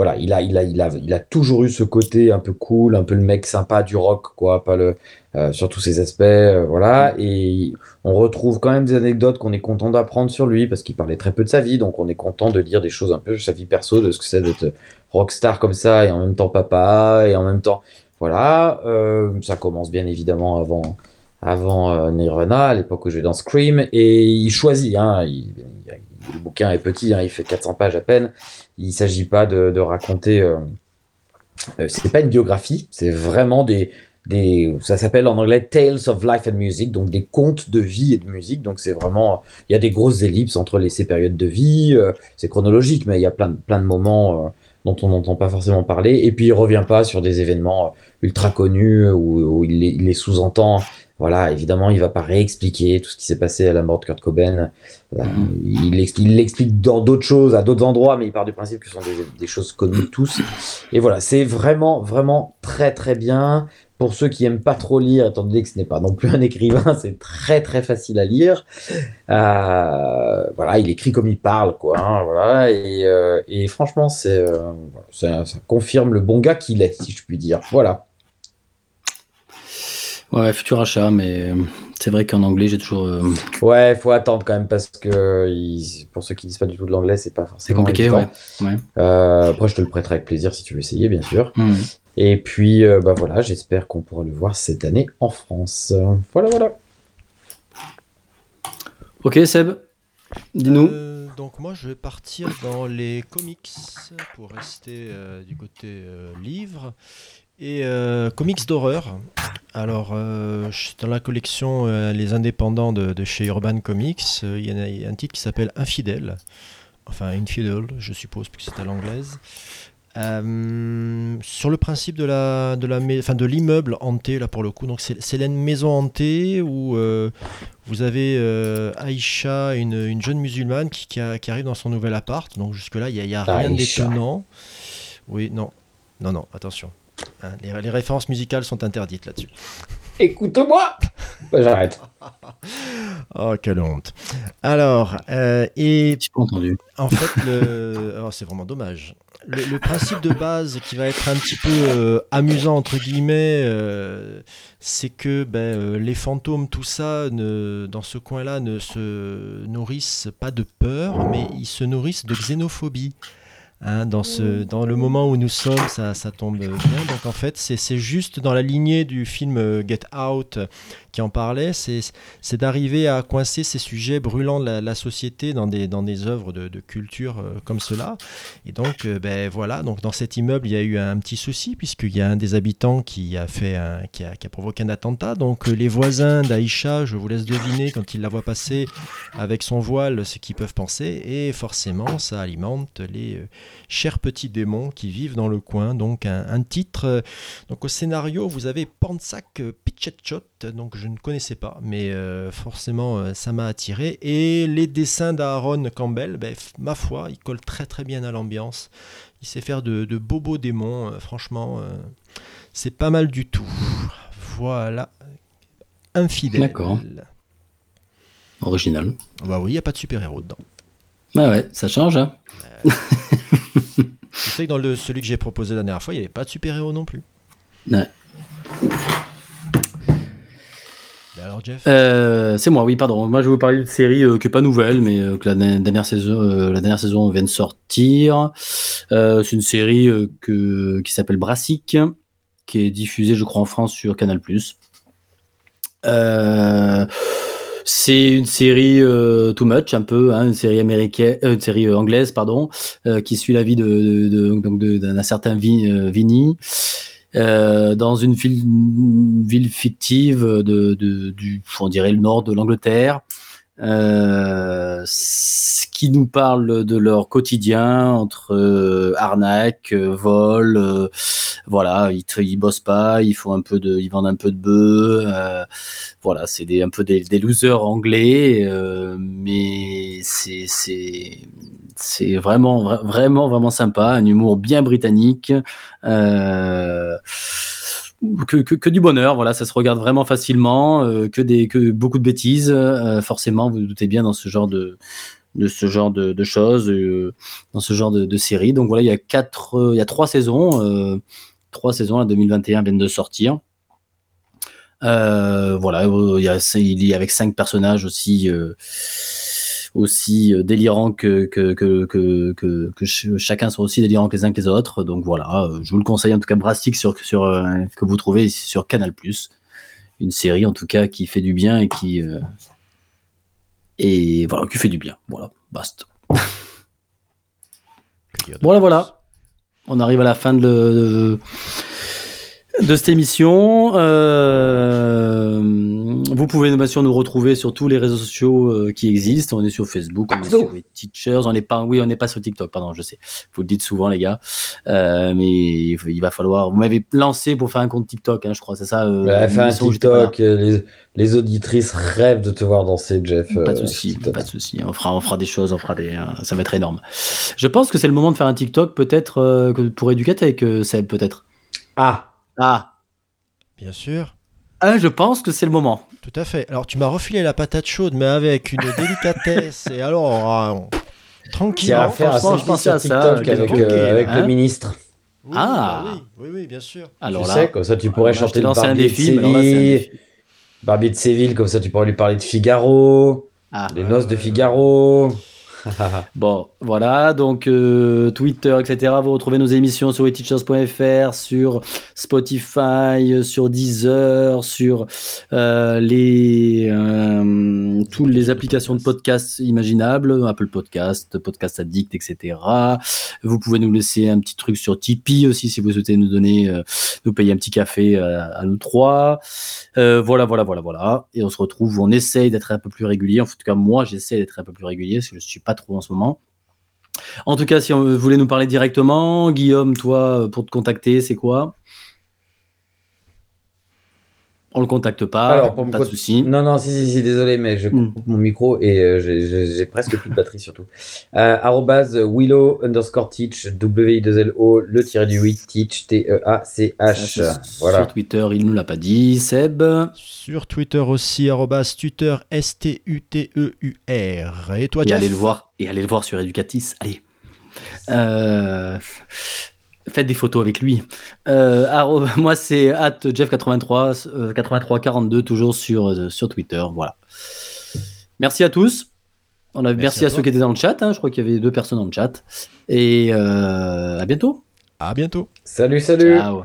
voilà, il a, il, a, il, a, il a toujours eu ce côté un peu cool, un peu le mec sympa du rock, quoi, pas le, euh, sur tous ses aspects, euh, voilà. Et on retrouve quand même des anecdotes qu'on est content d'apprendre sur lui parce qu'il parlait très peu de sa vie, donc on est content de lire des choses un peu sur sa vie perso, de ce que c'est d'être rockstar comme ça et en même temps papa et en même temps, voilà. Euh, ça commence bien évidemment avant, avant Nirvana, à l'époque où je vais dans Scream, et il choisit, hein, il, le bouquin est petit, hein, il fait 400 pages à peine. Il ne s'agit pas de, raconter. Euh, euh, c'est pas une biographie, c'est vraiment des. Ça s'appelle en anglais Tales of Life and Music, donc des contes de vie et de musique. Donc c'est vraiment. Il y a des grosses ellipses entre les, ces périodes de vie. Euh, c'est chronologique, mais il y a plein, plein de moments dont on n'entend pas forcément parler. Et puis il revient pas sur des événements ultra connus où, il les, les sous-entend. Voilà, évidemment, il va pas réexpliquer tout ce qui s'est passé à la mort de Kurt Cobain. Euh, il l'explique dans d'autres choses, à d'autres endroits, mais il part du principe que ce sont des, des choses connues tous. Et voilà, c'est vraiment, vraiment très, très bien. Pour ceux qui aiment pas trop lire, étant donné que ce n'est pas non plus un écrivain, c'est très très facile à lire. Euh, voilà, il écrit comme il parle, quoi. Hein, voilà, et, euh, et franchement, c'est euh, ça, ça confirme le bon gars qu'il est, si je puis dire. Voilà. Ouais, futur achat, mais c'est vrai qu'en anglais, j'ai toujours. Ouais, faut attendre quand même parce que il- pour ceux qui disent pas du tout de l'anglais, c'est pas C'est forcément compliqué, évident. ouais. ouais. Après, je te le prêterai avec plaisir si tu veux essayer, bien sûr. Mhm. Et puis, euh, bah voilà, j'espère qu'on pourra le voir cette année en France. Voilà, voilà. Ok, Seb, dis-nous. Euh, donc moi je vais partir dans les comics pour rester euh, du côté euh, livre et euh, comics d'horreur. Alors euh, je- dans la collection euh, Les Indépendants de, de chez Urban Comics, euh, il y, en a- il y a un titre qui s'appelle Infidèle. Enfin Infidel, je suppose, puisque c'est à l'anglaise. Euh, sur le principe de la de la enfin de l'immeuble hanté là pour le coup donc c'est une maison hantée où euh, vous avez euh, Aïcha, une, une jeune musulmane qui, qui a- qui arrive dans son nouvel appart. Donc jusque-là, il n'y a, il y a rien d'étonnant. Oui, non. Non, non, attention. Hein, les, les références musicales sont interdites là-dessus. Écoute-moi Bah, J'arrête. Oh, quelle honte. Alors, euh, et J'ai pas entendu. en fait, le... oh, c'est vraiment dommage. Le, le principe de base qui va être un petit peu euh, amusant, entre guillemets, euh, c'est que ben, euh, les fantômes, tout ça, ne, dans ce coin-là, ne se nourrissent pas de peur, mais ils se nourrissent de xénophobie. Hein, dans, ce, dans le moment où nous sommes, ça, ça tombe bien. Donc en fait, c'est juste dans la lignée du film euh, Get Out qui en parlait, c'est d'arriver à coincer ces sujets brûlants de la, société dans des, œuvres de, culture euh, comme cela. Et donc, euh, ben voilà, donc dans cet immeuble, il y a eu un petit souci puisqu'il y a un des habitants qui a fait, qui, a, provoqué un attentat. Donc euh, les voisins d'Aïcha, je vous laisse deviner quand ils la voient passer avec son voile ce qu'ils peuvent penser. Et forcément, ça alimente les chers petits démons qui vivent dans le coin. Donc un, titre. donc au scénario, vous avez Pansak euh, Donc je ne connaissais pas, mais euh, forcément euh, ça m'a attiré. Et les dessins d'Aaron Campbell, ben, ma foi, il colle très très bien à l'ambiance. Il sait faire de, de beaux beaux démons, euh, franchement, c'est pas mal du tout. Voilà. Infidèle. D'accord. Original. Bah oui, il n'y a pas de super-héros dedans. Ouais, ouais, ça change. Hein. Je sais que dans le, celui que j'ai proposé la dernière fois, il n'y avait pas de super-héros non plus. Ouais. Jeff Euh, c'est moi, oui, pardon. Moi, je vais vous parler d'une série euh, qui n'est pas nouvelle, mais euh, que la dernière saison, euh, la dernière saison vient de sortir. C'est une série que, qui s'appelle Brassic, qui est diffusée, je crois, en France sur Canal+. C'est une série too much, un peu, hein, une série américaine, une série anglaise, pardon, qui suit la vie de, d'un certain Vi- euh, Vinny. Euh, dans une ville, une ville fictive de, de- du, on dirait le nord de l'Angleterre, euh, ce qui nous parle de leur quotidien entre euh, arnaque, vol, euh, voilà, ils, ils bossent pas, ils font un peu de, ils vendent un peu de bœufs, euh, voilà, c'est des, un peu des, des losers anglais, mais c'est c'est c'est vraiment vra- vraiment vraiment sympa, un humour bien britannique. Euh, que, du bonheur, voilà, ça se regarde vraiment facilement, euh, que beaucoup de bêtises, euh, forcément, vous vous doutez bien dans ce genre de choses, dans ce genre de, de série. Donc voilà, il y a trois saisons, trois saisons, la 2021 viennent de sortir. Voilà, il y il y a avec cinq personnages aussi. Aussi euh, délirants que, que, que, que, que, que ch- chacun soit aussi délirants que les uns que les autres. Donc voilà, euh, je vous le conseille en tout cas Brastic sur, sur, euh, que vous trouvez sur Canal+. Une série en tout cas qui fait du bien et qui euh, et voilà qui fait du bien. Voilà, basta. Voilà voilà, on arrive à la fin de, de, de cette émission. Euh, vous pouvez bien sûr nous retrouver sur tous les réseaux sociaux euh, qui existent. On est sur Facebook, on est sur les Teachers, on n'est pas, oui, on n'est pas sur TikTok, pardon, je sais. Vous le dites souvent, les gars. Euh, mais il va falloir. Vous m'avez lancé pour faire un compte TikTok, hein, je crois, c'est ça. euh, Ouais, fais un. TikTok. euh, Les, les auditrices rêvent de te voir danser, Jeff. Pas de souci, pas de souci. On fera, on fera des choses, on fera des, ça va être énorme. Je pense que c'est le moment de faire un TikTok, peut-être euh, pour Educatech, euh, Seb, peut-être. Ah, Ah, Bien sûr. ah, je pense que c'est le moment. Tout à fait. Alors, tu m'as refilé la patate chaude, mais avec une délicatesse. et alors, ah, on- qui a tranquillement. à faire un franchement, je sur à ça, euh, avec, euh, avec hein. le ministre. Oui, Ah. bah oui, oui, oui, bien sûr. Alors tu là, sais, comme ça, tu pourrais chanter le lancé un de défi, Séville. défi. Barbier de Séville, comme ça, tu pourrais lui parler de Figaro. Ah. Les noces de Figaro. Bon, voilà, donc euh, Twitter, etc. Vous retrouvez nos émissions sur weteachers.fr, sur Spotify, euh, sur Deezer, sur euh, les toutes les applications de podcasts imaginables, Apple Podcast, Podcast Addict, etc. Vous pouvez nous laisser un petit truc sur Tipeee aussi si vous souhaitez nous donner, nous payer un petit café à nous trois. Voilà, voilà, voilà, voilà. Et on se retrouve, on essaye d'être un peu plus régulier. En tout cas, moi, j'essaie d'être un peu plus régulier parce que je suis pas trop en ce moment. En tout cas, si on voulait nous parler directement, Guillaume, toi, pour te contacter, c'est quoi? On le contacte pas, Alors, pour pas de souci. Non, non, si, si, si, désolé, mais je Mm. coupe mon micro et euh, j'ai- presque plus de batterie surtout. Euh, arrobase willow underscore teach, W-I-2-L-O, le tiré du 8, teach, T-E-A-C-H. Sur Voilà. Twitter, il nous l'a pas dit. Seb, Sur Twitter aussi, arrobas tuteur, S-T-U-T-E-U-R. Et toi, et Jeff allez le voir, et allez le voir sur Educatis. Allez. Euh, faites des photos avec lui. Euh, moi, c'est at Jeff83, euh, 8342, toujours sur, euh, sur Twitter. Voilà. Merci à tous. On a, merci, à ceux qui étaient dans le chat. hein. Je crois qu'il y avait deux personnes dans le chat. Et euh, à bientôt. À bientôt. Salut, salut. Ciao.